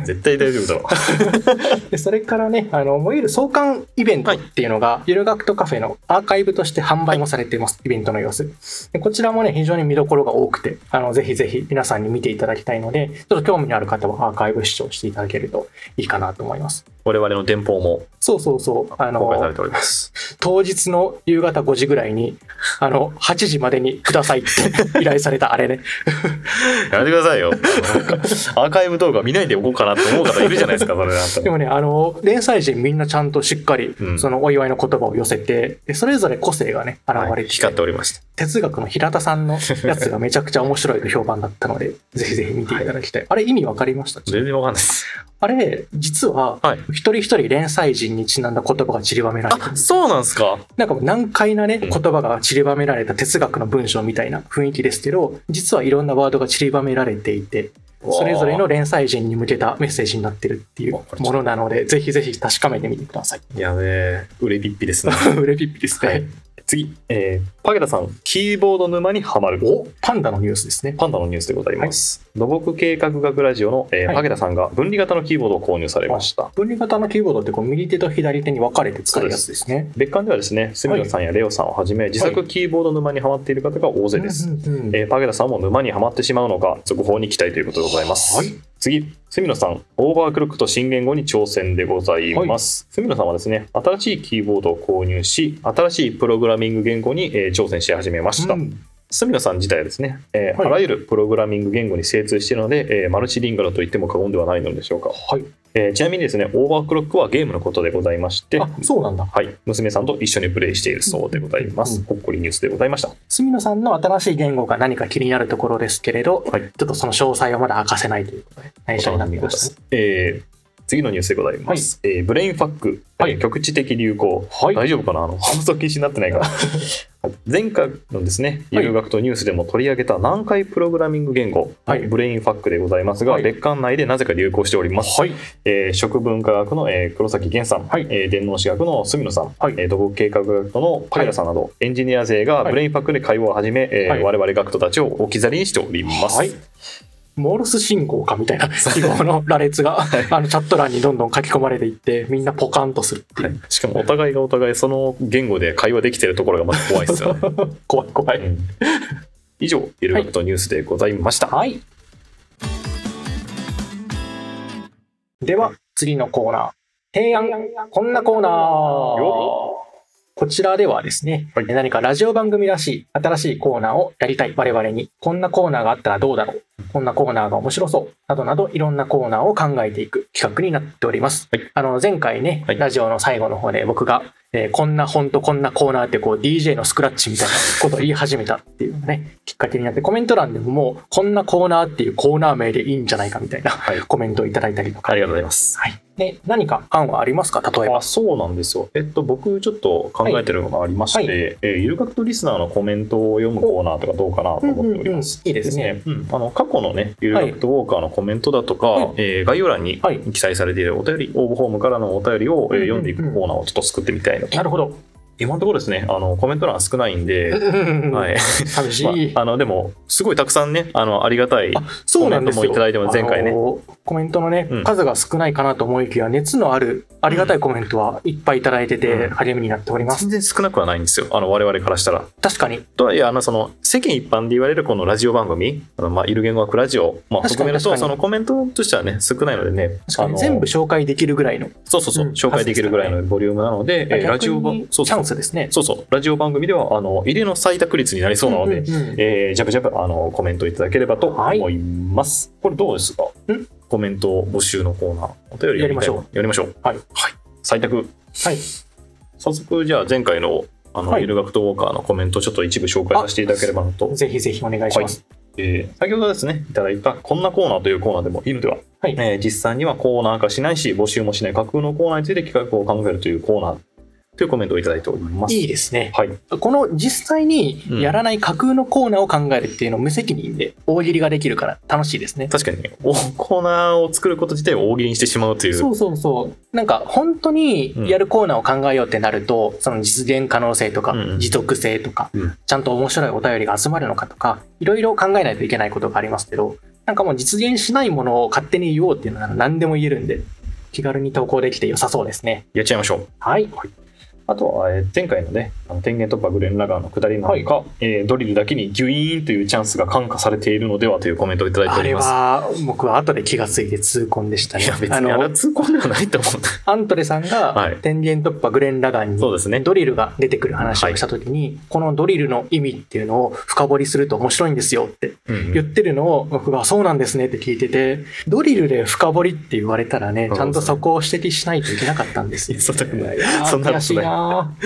絶対大丈夫だわ。でそれからねあのいわゆる創刊イベントっていうのが、ゆる学とカフェのアーカイブとして販売もされています、イベントの様子でこちらもね非常に見どころが多くてあのぜひぜひ皆さんに見ていただきたいのでちょっと興味のある方はアーカイブ視聴していただけるといいかなと思います。我々の電報もそうそうそうあの公開されております。当日の夕方5時ぐらいにあの8時までにくださいって 依頼されたあれね やめてくださいよ。アーカイブ動画見ないでおこうかなと思う方いるじゃないですか、それだったら。でもねあの連載陣みんなちゃんとしっかりうんそのお祝いの言葉を寄せてでそれぞれ個性がね現れてて、光っておりました。哲学の平田さんのやつがめちゃくちゃ面白いと評判だったので、ぜひぜひ見ていただきたい。あれ意味わかりました？全然わかんないです。あれ、実は、はい。一人一人連載人にちなんだ言葉が散りばめられてそうなんですか？なんか難解なね、うん言葉が散りばめられた哲学の文章みたいな雰囲気ですけど、実はいろんなワードが散りばめられていて、それぞれの連載人に向けたメッセージになってるっていうものなので、ぜひぜひ確かめてみてください。やべえ、売れピッピですね。うれぴっぴですね。はい次、えー、パゲラさん、キーボード沼にはまる。お？パンダのニュースですね。パンダのニュースでございます。土木計画学ラジオの、えーはいパゲラさんが分離型のキーボードを購入されました。分離型のキーボードってこう右手と左手に分かれて使うやつですね。別館ではですね、スミノさんやレオさんをはじめ、自作キーボード沼にはまっている方が大勢です。えーパゲラさんも沼にはまってしまうのか、続報に期待ということでございます。はい次、スミノさん、オーバークロックと新言語に挑戦でございます。スミノさんはですね、新しいキーボードを購入し、新しいプログラミング言語に、えー挑戦し始めました。うんスミノさん自体はですね、えーはいあらゆるプログラミング言語に精通しているので、えーマルチリンガルと言っても過言ではないのでしょうか。はい。えーちなみにですね、オーバークロックはゲームのことでございまして、あ、そうなんだ。はい、娘さんと一緒にプレイしているそうでございます。うんほっこりニュースでございました。住野さんの新しい言語が何か気になるところですけれど、はいちょっとその詳細はまだ明かせないということで、内緒になっていましたね。えー次のニュースでございます。えーブレインファック、はい。えー局地的流行、はい。大丈夫かな？あの 放送禁止になってないから。は い前回のですね、はい。ゆる学徒ニュースでも取り上げた南海プログラミング言語、はい。ブレインファックでございますが、はい。別館内でなぜか流行しております。はい。えー食文化学の、えー黒崎源さん、はい。えー電脳史学の住野さん、はい。えー土木計画学のパイラさんなど、エンジニア勢がはい。 Brainfuck で会話を始め、えーはい。我々学徒たちを置き去りにしております。はいモールス信号かみたいな 記号の羅列が、あのチャット欄にどんどん書き込まれていってみんなポカンとするっていう、はい。しかもお互いがお互いその言語で会話できてるところがまた怖いですよね。怖い怖い、うん。以上、ゆる学とニュースでございました。はい。では次のコーナー。提案。こんなコーナー。よこちらではですね、はい。何かラジオ番組らしい新しいコーナーをやりたい。我々にこんなコーナーがあったらどうだろう。こんなコーナーが面白そう。などなどいろんなコーナーを考えていく企画になっております、はい。あの前回ね、はい。ラジオの最後の方で僕が、えーこんな本とこんなコーナーってこう DJ のスクラッチみたいなことを言い始めたっていうねきっかけになってコメント欄でももうこんなコーナーっていうコーナー名でいいんじゃないかみたいなはい。コメントをいただいたりとか。ありがとうございます。はい、で何か案はありますか？例えば。あそうなんですよ。えっと、僕ちょっと考えてるのがありまして、はい。えーゆとリスナーのコメントを読むコーナーとかどうかなと思っております。いいですね。うん、あの過去のね、ゆる学とウォーカーのコメントだとか、はい。えー概要欄にはい記載されているお便り、応募フォームからのお便りを、えー読んでいくコーナーをちょっと作ってみたいなと。なるほど。今のところですね、あのコメント欄少ないんで、ははい。寂しい。まあ、あのでも、すごいたくさんね、あのありがたい。コメントもいただいてます前回ねコメントのね、うん数が少ないかなと思いきや、熱のある、ありがたいコメントはいっぱいいただいてて、うん励みになっております。全然少なくはないんですよ、あの我々からしたら。確かに。とはいえ、あのその世間一般で言われるこのラジオ番組、あのまあ、ゆる言語学ラジオ、まあ、含めると、そのコメントとしてはね、少ないのでね、全部紹介できるぐらいの。そうそうそう、うん紹介できるぐらいのボリュームなので、えーラジオ版、そうそうススですね。そうそう、ラジオ番組では、あの、入れの採択率になりそうなので、うんうんうんえー、ジャブジャブ、あの、コメントいただければとはい思います。これどうですか？んコメント募集のコーナー。お便りやりましょう。やりましょう。はい。はい。採択。はい。早速、じゃあ前回の、あの、はいゆる学とウォーカーのコメントをちょっと一部紹介させていただければなと。ぜひぜひお願いします。えー先ほどですね、いただいた、こんなコーナーというコーナーでもいいのでは、はいえー実際にはコーナー化しないし、募集もしない架空のコーナーについて企画を考えるというコーナーというコメントをいただいております。いいですね。はい。この実際にやらない架空のコーナーを考えるっていうのを無責任で大喜利ができるから楽しいですね。確かにね、おコーナーを作ること自体を大喜利にしてしまうという。そうそうそう。なんか本当にやるコーナーを考えようってなると、その実現可能性とかうんうん持続性とか、うんちゃんと面白いお便りが集まるのかとか、いろいろ考えないといけないことがありますけど、なんかもう実現しないものを勝手に言おうっていうのは何でも言えるんで、気軽に投稿できて良さそうですね。やっちゃいましょう。はい。あとは、えー前回のね、あの天元突破グレンラガーの下りなんか、えードリルだけにギュイーンというチャンスが感化されているのではというコメントをいただいてあれおります。は僕は後で気がついて痛恨でしたね。いや、別あにあれはの、痛恨ではないと思う。アントレさんはいが天元突破グレン・ラガンにそうですね。ドリルが出てくる話をした時に、このドリルの意味っていうのを深掘りすると面白いんですよって言ってるのを僕がそうなんですねって聞いてて、ドリルで深掘りって言われたらね、ちゃんとそこを指摘しないといけなかったんですよ。いやそんなことない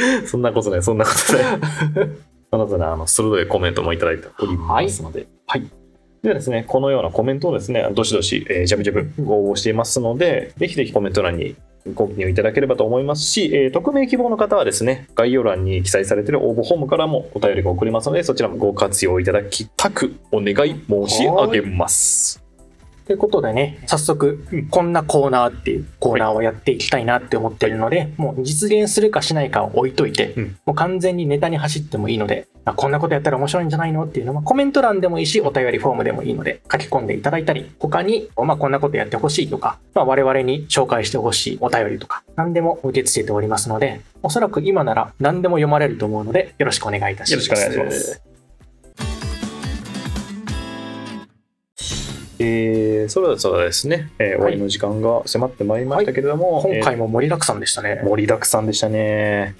そんなことない、そんなことない。その他ね、あの、鋭いコメントもいただいておりますので。はい。ではですね、このようなコメントをですね、どしどし、えー、ジャブジャブご応募していますので、ぜひぜひコメント欄にご記入いただければと思いますし、えー匿名希望の方はですね、概要欄に記載されている応募フォームからもお便りが送れますので、そちらもご活用いただきたくお願い申し上げます。ということでね、早速、こんなコーナーっていうコーナーをやっていきたいなって思ってるので、もう実現するかしないかを置いといて、うんもう完全にネタに走ってもいいので、あこんなことやったら面白いんじゃないの？っていうのは、コメント欄でもいいし、お便りフォームでもいいので、書き込んでいただいたり、他に、まあ、こんなことやってほしいとか、まあ、我々に紹介してほしいお便りとか、何でも受け付けておりますので、おそらく今なら何でも読まれると思うので、よろしくお願いいたします。よろしくお願いします。えー、それではそうですね、えー終わりの時間が迫ってまいりましたけれども、今回も盛りだくさんでしたね。盛りだくさんでしたね。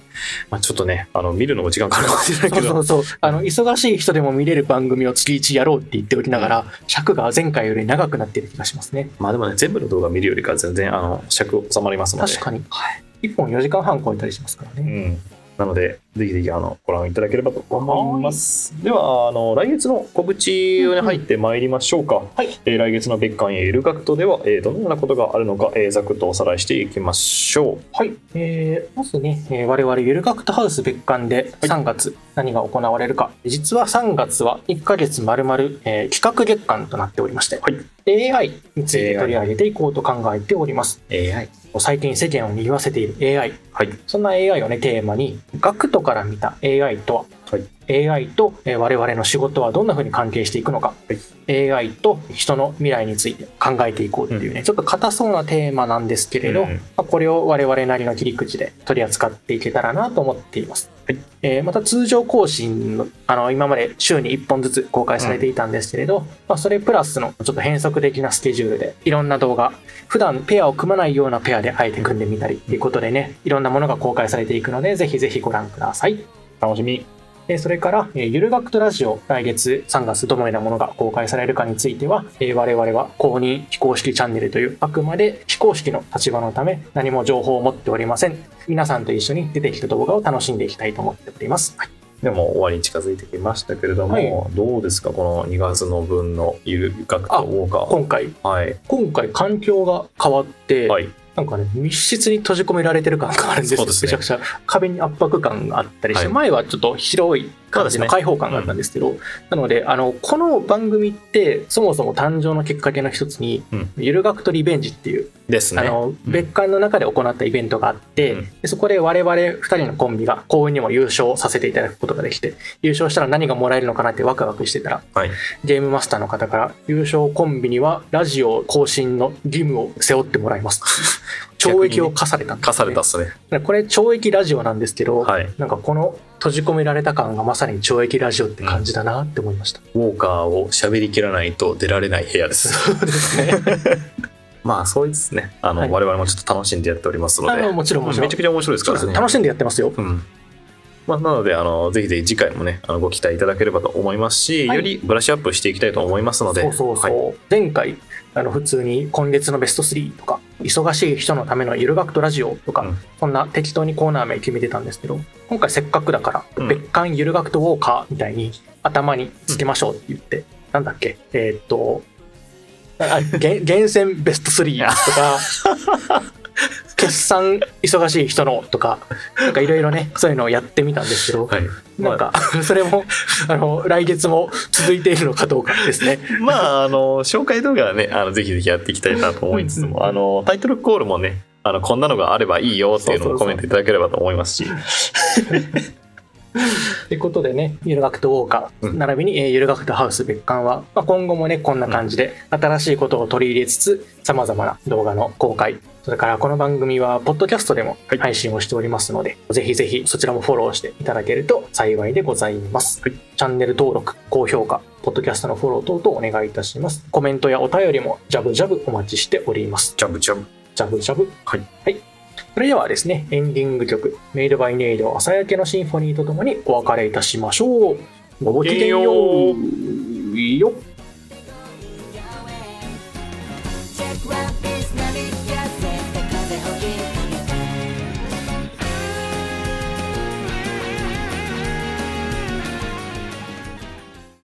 まあ、ちょっとね、あの、見るのも時間かかるかもしれないけど、そうそう。あの、忙しい人でも見れる番組を月1やろうって言っておきながら、尺が前回より長くなってる気がしますね。まあでもね、全部の動画見るよりかは全然、あの、尺収まりますので。確かに。1本4時間半超えたりしますからね。うん。なので、ぜひぜひ、あの、ご覧いただければと思います。では、あの、来月の告知に入ってまいりましょうか。はいえー来月の別館へいる学徒では、えーどのようなことがあるのか、えーざくっとおさらいしていきましょはい。えー、まずね、えー我々ゆる学徒ハウス別館で3月何が行われるか。実は3月は1ヶ月丸々、えー企画月間となっておりまして、はい AI について取り上げていこうと考えております。う。AI。最近世間を賑わせている AI。はい。そんな AI をね、テーマに、学徒から見た AI とは、はい。AI とえー我々の仕事はどんな風に関係していくのか、AI と人の未来について考えていこうっていうね、ちょっと硬そうなテーマなんですけれど、うん。まあ、これを我々なりの切り口で取り扱っていけたらなと思っています。はい。えーまた通常更新のあの今まで週に1本ずつ公開されていたんですけれど、まあ、それプラスのちょっと変則的なスケジュールでいろんな動画普段ペアを組まないようなペアであえて組んでみたりっていうことでねいろんなものが公開されていくのでぜひぜひご覧ください。楽しみ。えーそれから、えーゆる学とラジオ、来月3月どのようなものが公開されるかについては、えー我々は公認非公式チャンネルという、あくまで非公式の立場のため、何も情報を持っておりません。皆さんと一緒に出てきた動画を楽しんでいきたいと思っております。はいでも終わりに近づいてきましたけれども、はいどうですかこの2月の分のゆる学とウォーカー。今回、はい。今回環境が変わって、はい。なんかね、密室に閉じ込められてる感があるんですよ。すねめちゃくちゃ壁に圧迫感があったりして、はい前はちょっと広い感じの開放感があったんですけど、なので、あの、この番組って、そもそも誕生のきっかけの一つに、うんゆる学とリベンジっていう、ですね。あの、うん別館の中で行ったイベントがあって、うんでそこで我々二人のコンビが幸運にも優勝させていただくことができて、優勝したら何がもらえるのかなってワクワクしてたら、はい。ゲームマスターの方から優勝コンビにはラジオ更新の義務を背負ってもらいます。懲役を課されたね。課されたっすね。これ懲役ラジオなんですけど、はい。なんかこの閉じ込められた感がまさに懲役ラジオって感じだなって思いました。ウォーカーを喋りきらないと出られない部屋です。そうですね。まあ、そうですね。あの、はい我々もちょっと楽しんでやっておりますので。もちろんもちろんめちゃくちゃ面白いですからね。楽しんでやってますよ。うん。まあ、なので、あの、ぜひぜひ次回もね、あのご期待いただければと思いますし、はいよりブラッシュアップしていきたいと思いますので、そうそうそう、はい前回あの普通に今月のベスト3とか忙しい人のためのゆる学とラジオとか、うん。そんな適当にコーナー名決めてたんですけど今回せっかくだから、うん。別館ゆる学とウォーカーみたいに頭につけましょうって言って、なんだっけ？えーっと厳選ベスト3とか 決算忙しい人のとかなんかいろいろねそういうのをやってみたんですけど、はい。なんか、それも、あの、来月も続いているのかどうかですね。まあ、あの、紹介動画はね、あのぜひぜひやっていきたいなと思いつつも、あの、タイトルコールもね、あの、こんなのがあればいいよっていうのをコメントいただければと思いますし、ということでね、ゆる学とウォーカー、うん並びに、えーゆる学とハウス別館は、まあ、今後もね、こんな感じで、新しいことを取り入れつつ、様々な動画の公開、それからこの番組は、ポッドキャストでもはい配信をしておりますので、ぜひぜひそちらもフォローしていただけると幸いでございます。はいチャンネル登録、高評価、ポッドキャストのフォロー等々お願いいたします。コメントやお便りも、ジャブジャブお待ちしております。ジャブジャブ。ジャブジャブ。はい。はい。それではですね、エンディング曲、メイドバイネイド朝焼けのシンフォニーとともにお別れいたしましょう。ごぼきげんよう。よ。